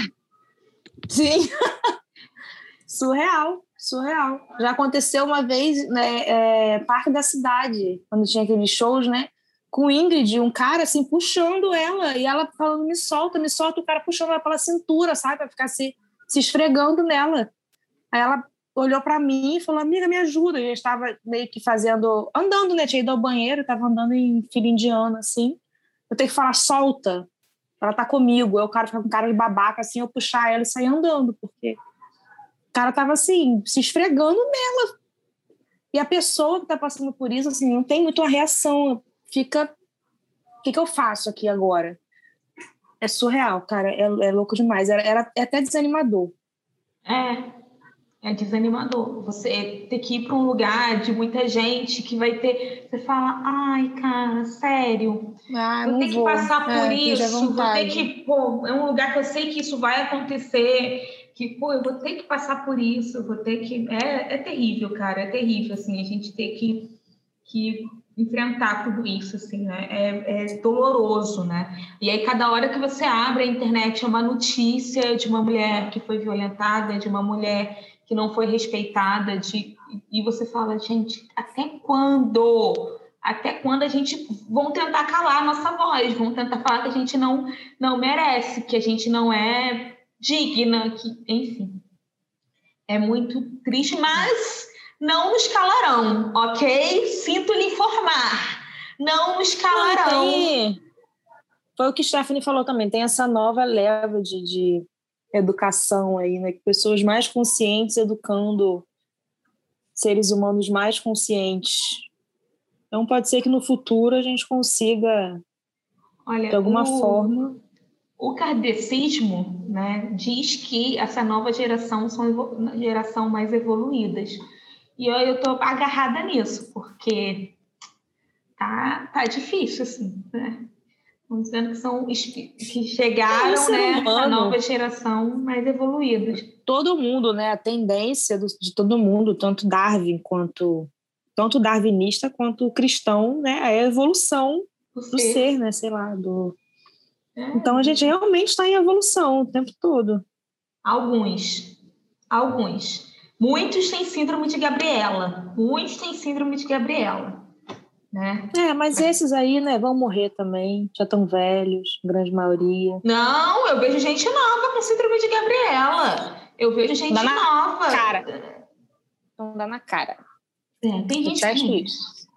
Sim. surreal, surreal. Já aconteceu uma vez, né, é, Parque da Cidade, quando tinha aqueles shows, né? com Ingrid, um cara assim puxando ela e ela falando me solta, me solta, o cara puxando ela pela cintura, sabe, para ficar se, se esfregando nela. Aí ela olhou para mim e falou: "Amiga, me ajuda". Eu estava meio que fazendo, andando, né, tinha ido ao banheiro, estava andando em fila indiana assim. Eu tenho que falar solta. Ela tá comigo. Aí o cara fica com cara de babaca assim, eu puxar ela e sair andando, porque o cara tava assim, se esfregando nela. E a pessoa que tá passando por isso assim, não tem muito reação fica. O que, que eu faço aqui agora? É surreal, cara. É, é louco demais. Era, era é até desanimador. É. É desanimador. Você ter que ir para um lugar de muita gente que vai ter. Você fala, ai, cara, sério. Ah, vou ter que passar por é, isso. Vou ter que. Pô, é um lugar que eu sei que isso vai acontecer. Que, pô, eu vou ter que passar por isso. Vou ter que. É, é terrível, cara. É terrível, assim, a gente ter que, que enfrentar tudo isso, assim, né? É, é, doloroso, né? E aí, cada hora que você abre a internet, é uma notícia de uma mulher que foi violentada, de uma mulher que não foi respeitada, de... e você fala, gente, até quando? Até quando a gente vão tentar calar a nossa voz, vão tentar falar que a gente não, não merece, que a gente não é digna, que, enfim. É muito triste, mas não nos calarão, ok? Sinto lhe informar. Não nos calarão. Foi o que Stephanie falou também. Tem essa nova leva de, de educação aí, né? Pessoas mais conscientes educando seres humanos mais conscientes. Então pode ser que no futuro a gente consiga, Olha, de alguma o, forma. O kardecismo né, diz que essa nova geração são geração mais evoluídas. E eu estou agarrada nisso, porque tá, tá difícil, assim, né? Estão dizendo que são que chegaram, é né, a nova geração mais evoluídos. Todo mundo, né, a tendência do, de todo mundo, tanto Darwin quanto tanto darwinista quanto cristão, né, é a evolução do, do ser. ser, né, sei lá, do é. Então a gente realmente está em evolução o tempo todo. Alguns, alguns. Muitos têm síndrome de Gabriela. Muitos têm síndrome de Gabriela né? É, mas esses aí, né, vão morrer também, já estão velhos, grande maioria. Não, eu vejo gente nova com síndrome de Gabriela. Eu vejo gente dá nova. Cara. Não dá na cara. É, tem gente que. Isso.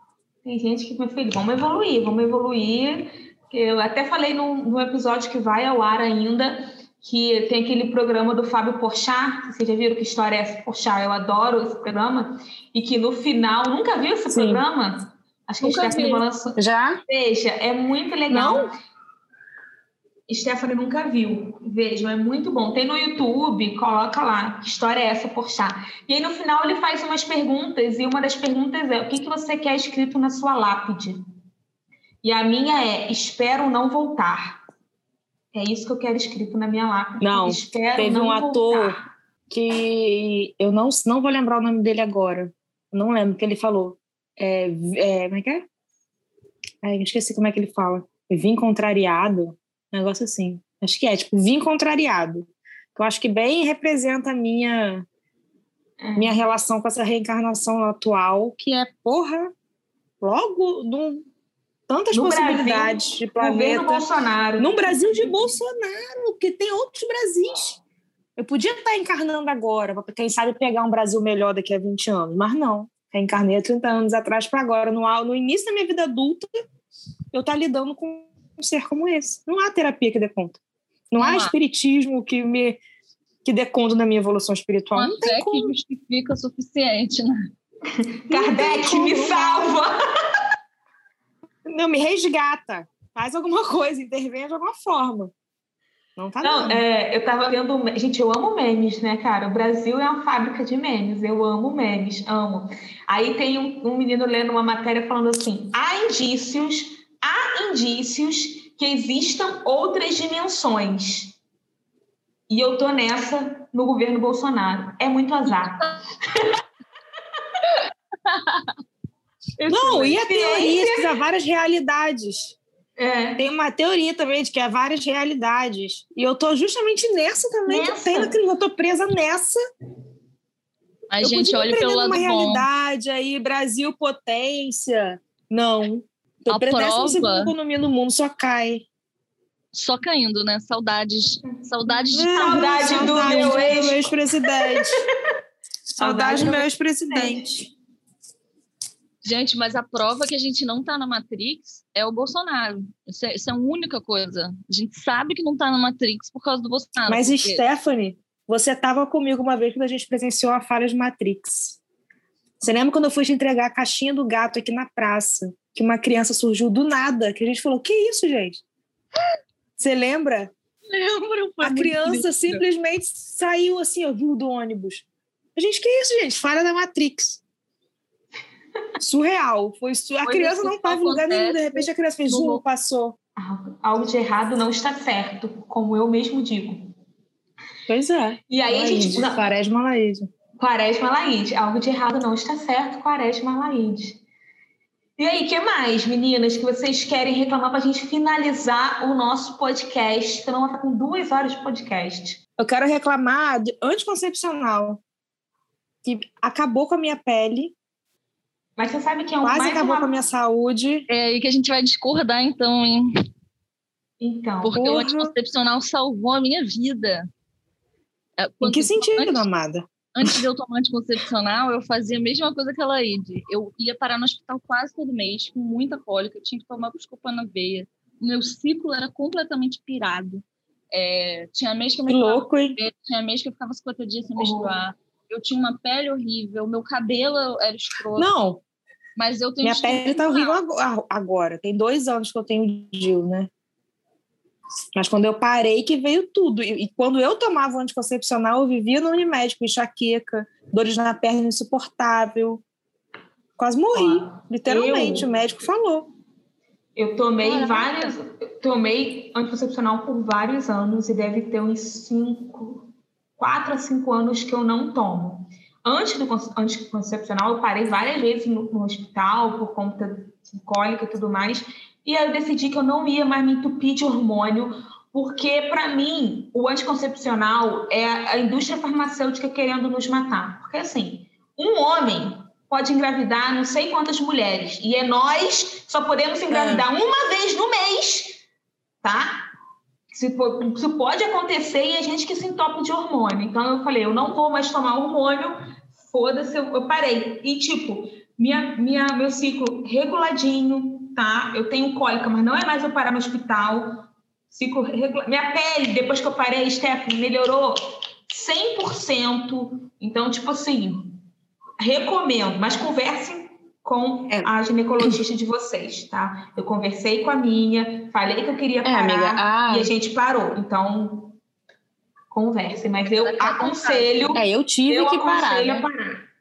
Tem gente que, meu filho, vamos evoluir, vamos evoluir. Eu até falei no, no episódio que vai ao ar ainda, que tem aquele programa do Fábio Porchat, vocês já viram que história é essa, Porchat? Eu adoro esse programa, e que no final, nunca viu esse Sim. programa? Acho que nunca a Stephanie balançou. Já? Veja, é muito legal. Não? Stephanie nunca viu. Vejam, é muito bom. Tem no YouTube, coloca lá, que história é essa, Porchat. E aí no final ele faz umas perguntas, e uma das perguntas é: o que, que você quer escrito na sua lápide? E a minha é: espero não voltar. É isso que eu quero escrito na minha lápide. Não, espero teve não um ator voltar. que eu não, não vou lembrar o nome dele agora. Não lembro o que ele falou. É, é, como é que é? Ai, esqueci como é que ele fala. Vim contrariado, um negócio assim. Acho que é, tipo, vim contrariado. Eu acho que bem representa a minha, é. minha relação com essa reencarnação atual, que é, porra, logo num, tantas no possibilidades Brasil, de planeta. Bolsonaro. Num Brasil de Bolsonaro, porque tem outros Brasis. Eu podia estar encarnando agora, para quem sabe pegar um Brasil melhor daqui a 20 anos, mas não reencarnei há 30 anos atrás para agora, no, no início da minha vida adulta, eu estar tá lidando com um ser como esse. Não há terapia que dê conta. Não, não há, há espiritismo que me que dê conta da minha evolução espiritual. Uma não tem como. que justifica o suficiente, né? Kardec, me salva! Não, me resgata. Faz alguma coisa, intervém de alguma forma. Não tá Não, é, eu tava vendo. Gente, eu amo memes, né, cara? O Brasil é uma fábrica de memes. Eu amo memes, amo. Aí tem um, um menino lendo uma matéria falando assim: há indícios, há indícios que existam outras dimensões. E eu tô nessa no governo Bolsonaro. É muito azar. Não, e a teoria há várias realidades. É. Tem uma teoria também de que há várias realidades. E eu tô justamente nessa também, nessa. que tem, eu tô presa nessa. A eu gente olha pelo lado uma bom. realidade aí, Brasil potência. Não. Tô a presa prova... economia no mundo só cai. Só caindo, né? Saudades. Saudades de Saudade, saudade do meu ex-presidente. saudade do meu ex-presidente. Gente, mas a prova que a gente não está na Matrix é o Bolsonaro. Isso é, isso é, a única coisa. A gente sabe que não está na Matrix por causa do Bolsonaro. Mas, porque... Stephanie, você estava comigo uma vez quando a gente presenciou a falha de Matrix. Você lembra quando eu fui te entregar a caixinha do gato aqui na praça? Que uma criança surgiu do nada, que a gente falou: Que isso, gente? Você lembra? Lembro. a criança simplesmente saiu assim, ó, viu do ônibus. A gente, que isso, gente? Falha da Matrix surreal. Foi. A criança não estava em lugar nenhum, de repente a criança fez um, passou. Algo de errado não está certo, como eu mesmo digo. Pois é. E aí Laíde, a gente. Quaresma Laíde. Quaresma Laíde. Algo de errado não está certo, Quaresma Laíde. E aí, que mais, meninas, que vocês querem reclamar para a gente finalizar o nosso podcast? Que não está com duas horas de podcast. Eu quero reclamar de anticoncepcional, que acabou com a minha pele, mas você sabe que é um Quase mais acabou uma... com a minha saúde. É aí que a gente vai discordar, então, hein? Então. Porque porra. o anticoncepcional salvou a minha vida. É, quando, em que sentido, antes, amada? Antes de eu tomar anticoncepcional, eu fazia a mesma coisa que a Laide. Eu ia parar no hospital quase todo mês, com muita cólica, eu tinha que tomar buscopan na veia. Meu ciclo era completamente pirado. É, tinha mês que eu Que menstruava, louco, hein? tinha mês que eu ficava 50 dias sem Oh. menstruar. Eu tinha uma pele horrível, meu cabelo era escroto, Não, mas eu tenho minha pele tá horrível ago- agora. Tem dois anos que eu tenho DIL, né? Mas quando eu parei que veio tudo. E, e quando eu tomava o anticoncepcional, eu vivia no Unimédico, enxaqueca, dores na perna insuportável. Quase morri, Ó, literalmente. eu- O médico falou. Eu tomei Caraca. várias. eu Tomei anticoncepcional por vários anos e deve ter uns cinco, quatro a cinco anos que eu não tomo. Antes do con- anticoncepcional, eu parei várias vezes no, no hospital por conta de cólica e tudo mais. E aí eu decidi que eu não ia mais me entupir de hormônio, porque, para mim, o anticoncepcional é a indústria farmacêutica querendo nos matar. Porque, assim, um homem pode engravidar não sei quantas mulheres. E é nós só podemos engravidar uma vez no mês, tá? Po- isso pode acontecer e a gente que se entope de hormônio. Então eu falei, eu não vou mais tomar hormônio, foda-se, eu, parei. E tipo, minha, minha, meu ciclo reguladinho, tá? Eu tenho cólica, mas não é mais eu parar no hospital. Ciclo. Minha pele, depois que eu parei, Stephanie, melhorou 100%. Então, tipo assim, recomendo, mas conversem com É. a ginecologista de vocês, tá? Eu conversei com a minha, falei que eu queria É, parar amiga. Ah, e a gente parou. Então, conversem, mas eu aconselho, é, eu tive eu que parar. aconselho né? a parar.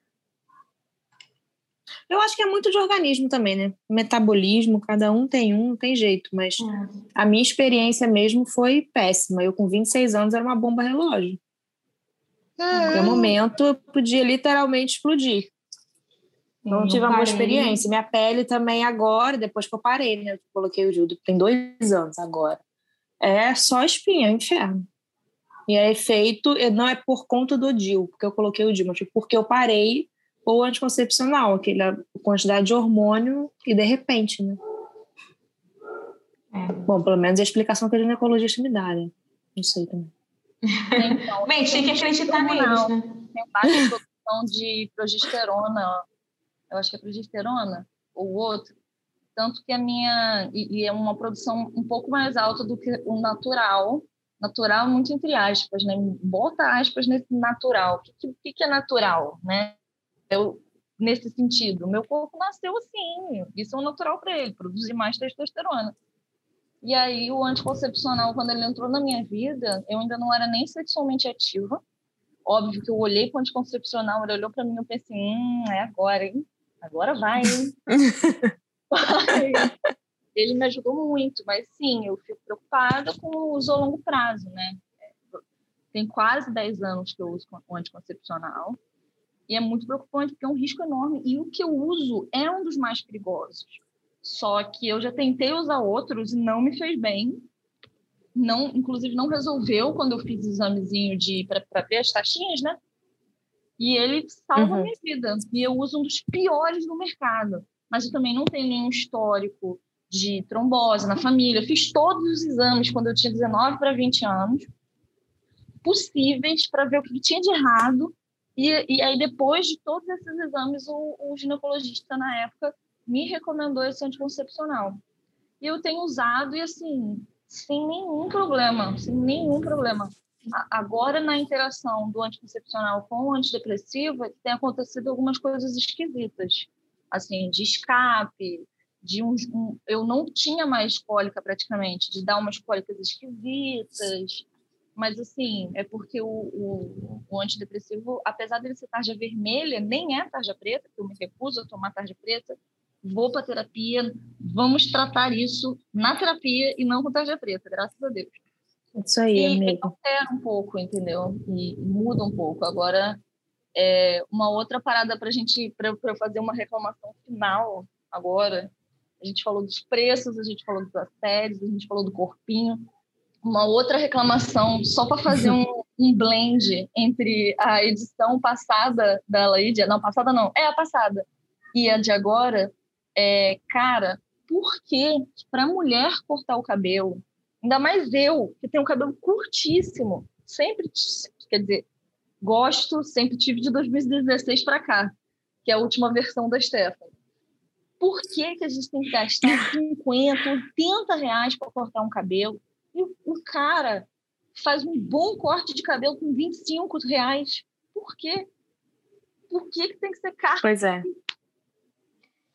Eu acho que é muito de organismo também, né? Metabolismo, cada um tem um, não tem jeito. Mas a minha experiência mesmo foi péssima. Eu, com 26 anos, era uma bomba relógio. É. Em qualquer momento, eu podia literalmente explodir. Não Eu tive uma boa experiência. Minha pele também agora, depois que eu parei, né? Eu coloquei o Dildo, tem dois anos agora. É só espinha, é um inferno. E é efeito, e não é por conta do DIL, porque eu coloquei o DIL, mas porque eu parei o anticoncepcional, aquela quantidade de hormônio e de repente, né? É. Bom, pelo menos é a explicação que a ginecologista me dá, né? Não sei também. Então, Bem, tem que acreditar neles, né? tem baixa produção de progesterona, eu acho que é progesterona, ou outro. Tanto que a minha. E, e é uma produção um pouco mais alta do que o natural. Natural, muito entre aspas, né? Bota aspas nesse natural. O que, que, que é natural, né? Eu, nesse sentido, meu corpo nasceu assim. Isso é o natural para ele, produzir mais testosterona. E aí, o anticoncepcional, quando ele entrou na minha vida, eu ainda não era nem sexualmente ativa. Óbvio que eu olhei para o anticoncepcional, ele olhou para mim e eu pensei, hum, é agora, hein? Agora vai, hein? Vai. ele me ajudou muito, mas sim, eu fico preocupada com o uso a longo prazo, né? Tem quase 10 anos que eu uso o anticoncepcional e é muito preocupante porque é um risco enorme e o que eu uso é um dos mais perigosos. Só que eu já tentei usar outros e não me fez bem. Não, inclusive não resolveu quando eu fiz examezinho de para ver as taxinhas, né? E ele salva Uhum. minha vida. E eu uso um dos piores do mercado. Mas eu também não tenho nenhum histórico de trombose na família. Eu fiz todos os exames quando eu tinha 19 para 20 anos possíveis para ver o que tinha de errado. E, e aí, depois de todos esses exames, o, o ginecologista, na época, me recomendou esse anticoncepcional. E eu tenho usado, e assim, sem nenhum problema, sem nenhum problema. Agora, na interação do anticoncepcional com o antidepressivo, tem acontecido algumas coisas esquisitas, assim, de escape, de um, um- eu não tinha mais cólica praticamente, de dar umas cólicas esquisitas, mas assim, é porque o, o, o antidepressivo, apesar dele ser tarja vermelha, nem é tarja preta, que eu me recuso a tomar tarja preta, vou para terapia, vamos tratar isso na terapia e não com tarja preta, graças a Deus. Isso aí, E amigo. altera um pouco, entendeu? E muda um pouco. Agora, é, uma outra parada para a gente, para eu fazer uma reclamação final agora, a gente falou dos preços, a gente falou dos assédios, a gente falou do corpinho. Uma outra reclamação, só para fazer um, um blend entre a edição passada da Laídia, não, passada não, é a passada, e a de agora, é, cara, por que para mulher cortar o cabelo, ainda mais eu, que tenho um cabelo curtíssimo, sempre, quer dizer, gosto, sempre tive de 2016 para cá, que é a última versão da Stephanie. Por que, que a gente tem que gastar 50, 80 reais para cortar um cabelo? E o- o cara faz um bom corte de cabelo com 25 reais. Por quê? Por que, que tem que ser caro? Pois é.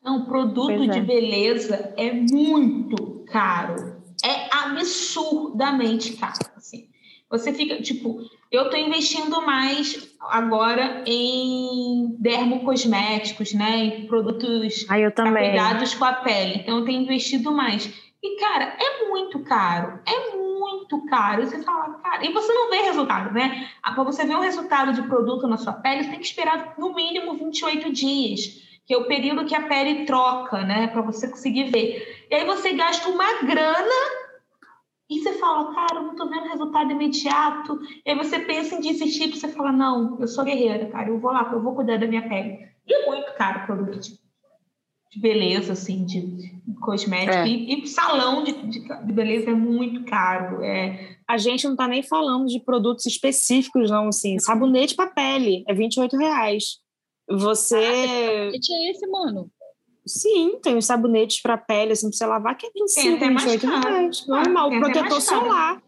Não, produto Pois de é. beleza é muito caro. É absurdamente caro. Assim. Você fica, tipo, eu estou investindo mais agora em dermocosméticos, né? Em produtos também. cuidados com a pele. Então, eu tenho investido mais. E, cara, é muito caro. É muito caro. E você fala, cara, e você não vê resultado, né? Para você ver um resultado de produto na sua pele, você tem que esperar no mínimo 28 dias, que é o período que a pele troca, né? Para você conseguir ver. E aí você gasta uma grana e você fala, cara, eu não tô vendo resultado imediato. E aí você pensa em desistir, você fala, não, eu sou guerreira, cara, eu vou lá, eu vou cuidar da minha pele. E é muito caro o produto de, de beleza, assim, de, cosmético. É. E, e salão de, de, de beleza é muito caro. É, A gente não tá nem falando de produtos específicos, não, assim. Sabonete para pele é 28 reais. Você. Que é esse, mano? Sim, tem os sabonetes para pele, assim, pra você lavar, que é 25, até mais 28 caro. reais. Normal. tem até Protetor solar.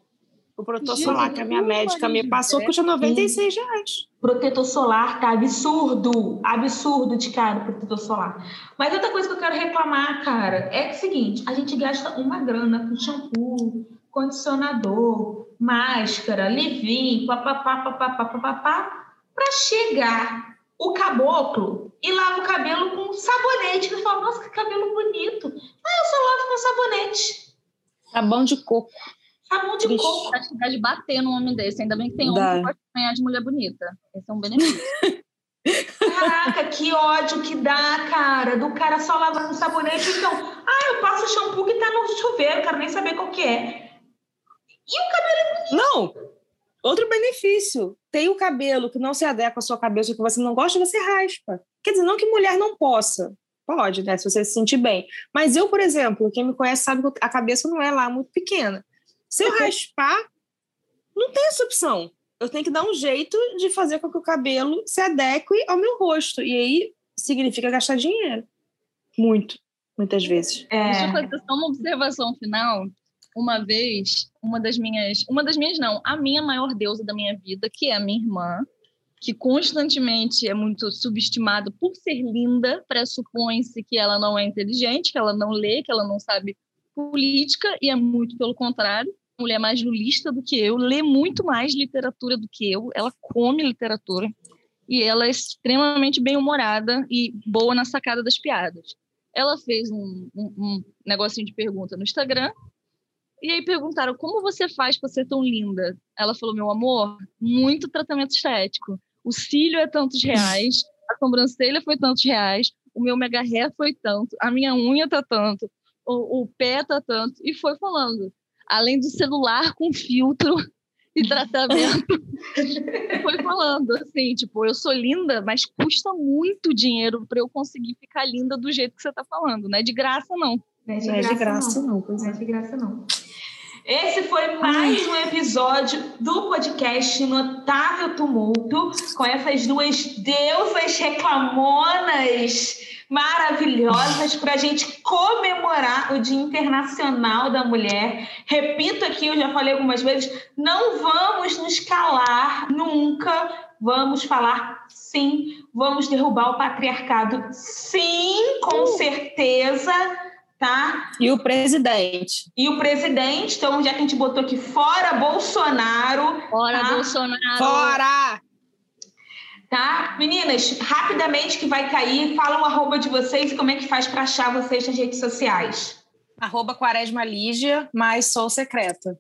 O protetor Jesus, solar que a minha médica me passou é. custa 96 reais. protetor solar tá absurdo, absurdo de caro o protetor solar. Mas outra coisa que eu quero reclamar, cara, é o seguinte: a gente gasta uma grana com shampoo, condicionador, máscara, leave-in, papapá, papapá, papapá, para chegar o caboclo e lava o cabelo com sabonete. Ele fala, nossa, que cabelo bonito. Ah, eu só lavo com sabonete. Sabão de coco. Sabão de Triste. coco. Acho que dá de bater num homem desse. Ainda bem que tem homem Dá. que pode ganhar de mulher bonita. Esse é um benefício. Caraca, que ódio que dá, cara, do cara só lavar com sabonete. Então, ah, eu passo o shampoo que tá no chuveiro, quero nem saber qual que é. E o cabelo Não! Outro benefício. Tem o cabelo que não se adequa à sua cabeça, que você não gosta, você raspa. Quer dizer, não que mulher não possa. Pode, né? Se você se sentir bem. Mas eu, por exemplo, quem me conhece sabe que a cabeça não é lá muito pequena. Se eu raspar, não tem essa opção. Eu tenho que dar um jeito de fazer com que o cabelo se adeque ao meu rosto. E aí significa gastar dinheiro. Muito, muitas vezes. Deixa eu é, fazer só uma observação final. Uma vez, uma das minhas, uma das minhas não, a minha maior deusa da minha vida, que é a minha irmã, que constantemente é muito subestimada por ser linda, pressupõe-se que ela não é inteligente, que ela não lê, que ela não sabe política, e é muito pelo contrário. Mulher mais lulista do que eu, lê muito mais literatura do que eu, ela come literatura e ela é extremamente bem-humorada e boa na sacada das piadas. Ela fez um, um, um negocinho de pergunta no Instagram e aí perguntaram como você faz para ser tão linda. Ela falou: meu amor, muito tratamento estético. O cílio é tantos reais, a sobrancelha foi tantos reais, o meu mega hair foi tanto, a minha unha tá tanto, o, o pé tá tanto. E foi falando. Além do celular com filtro e tratamento. Foi falando assim, tipo, eu sou linda, mas custa muito dinheiro para eu conseguir ficar linda do jeito que você tá falando, não é de graça não. não é Não é de graça, não. pois Não é. é de graça, não. Esse foi mais um episódio do podcast Notável Tumulto, com essas duas deusas reclamonas maravilhosas para a gente comemorar o Dia Internacional da Mulher. Repito aqui, eu já falei algumas vezes, não vamos nos calar nunca. Vamos falar sim, vamos derrubar o patriarcado sim, com certeza, tá? E o presidente? E o presidente, então já que a gente botou aqui fora Bolsonaro, Ora, tá? Bolsonaro. Fora! tá? Meninas, rapidamente que vai cair, fala o arroba de vocês e como é que faz para achar vocês nas redes sociais. Arroba Quaresma Lígia, mas sou secreta.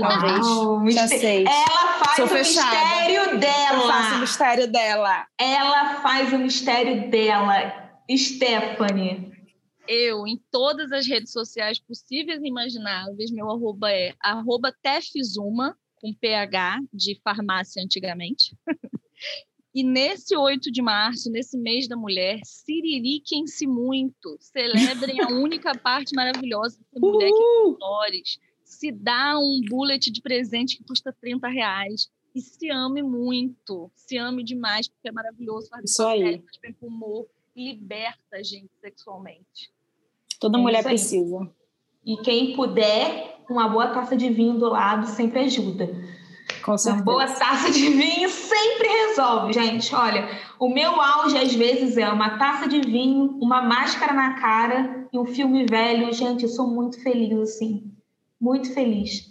Uau, Já mistério. sei. Ela faz Sou o fechada. mistério Eu faço o dela. mistério dela. Ela faz o mistério dela. Stephanie. Eu, em todas as redes sociais possíveis e imagináveis, meu arroba é arroba tefzuma, com PH, de farmácia antigamente. E nesse 8 de março, nesse mês da mulher, siririquem-se muito. Celebrem a única parte maravilhosa de ser mulher que Uhul. flores. Se dá um bullet de presente que custa 30 reais. E se ame muito. Se ame demais, porque é maravilhoso. Faz Isso aí. faz bem pro humor. Liberta a gente sexualmente. Toda É mulher precisa. E quem puder, uma boa taça de vinho do lado sempre ajuda. Com certeza. Uma boa taça de vinho sempre resolve, gente. Olha, o meu auge às vezes é uma taça de vinho, uma máscara na cara e um filme velho. Gente, eu sou muito feliz assim. Muito feliz.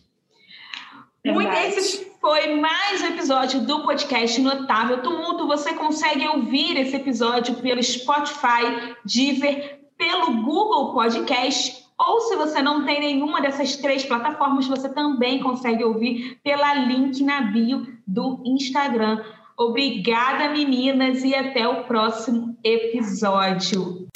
Muito esse foi mais um episódio do podcast Notável Tumulto. Você consegue ouvir esse episódio pelo Spotify, Deezer, pelo Google Podcast ou se você não tem nenhuma dessas três plataformas, você também consegue ouvir pela link na bio do Instagram. Obrigada, meninas, e até o próximo episódio.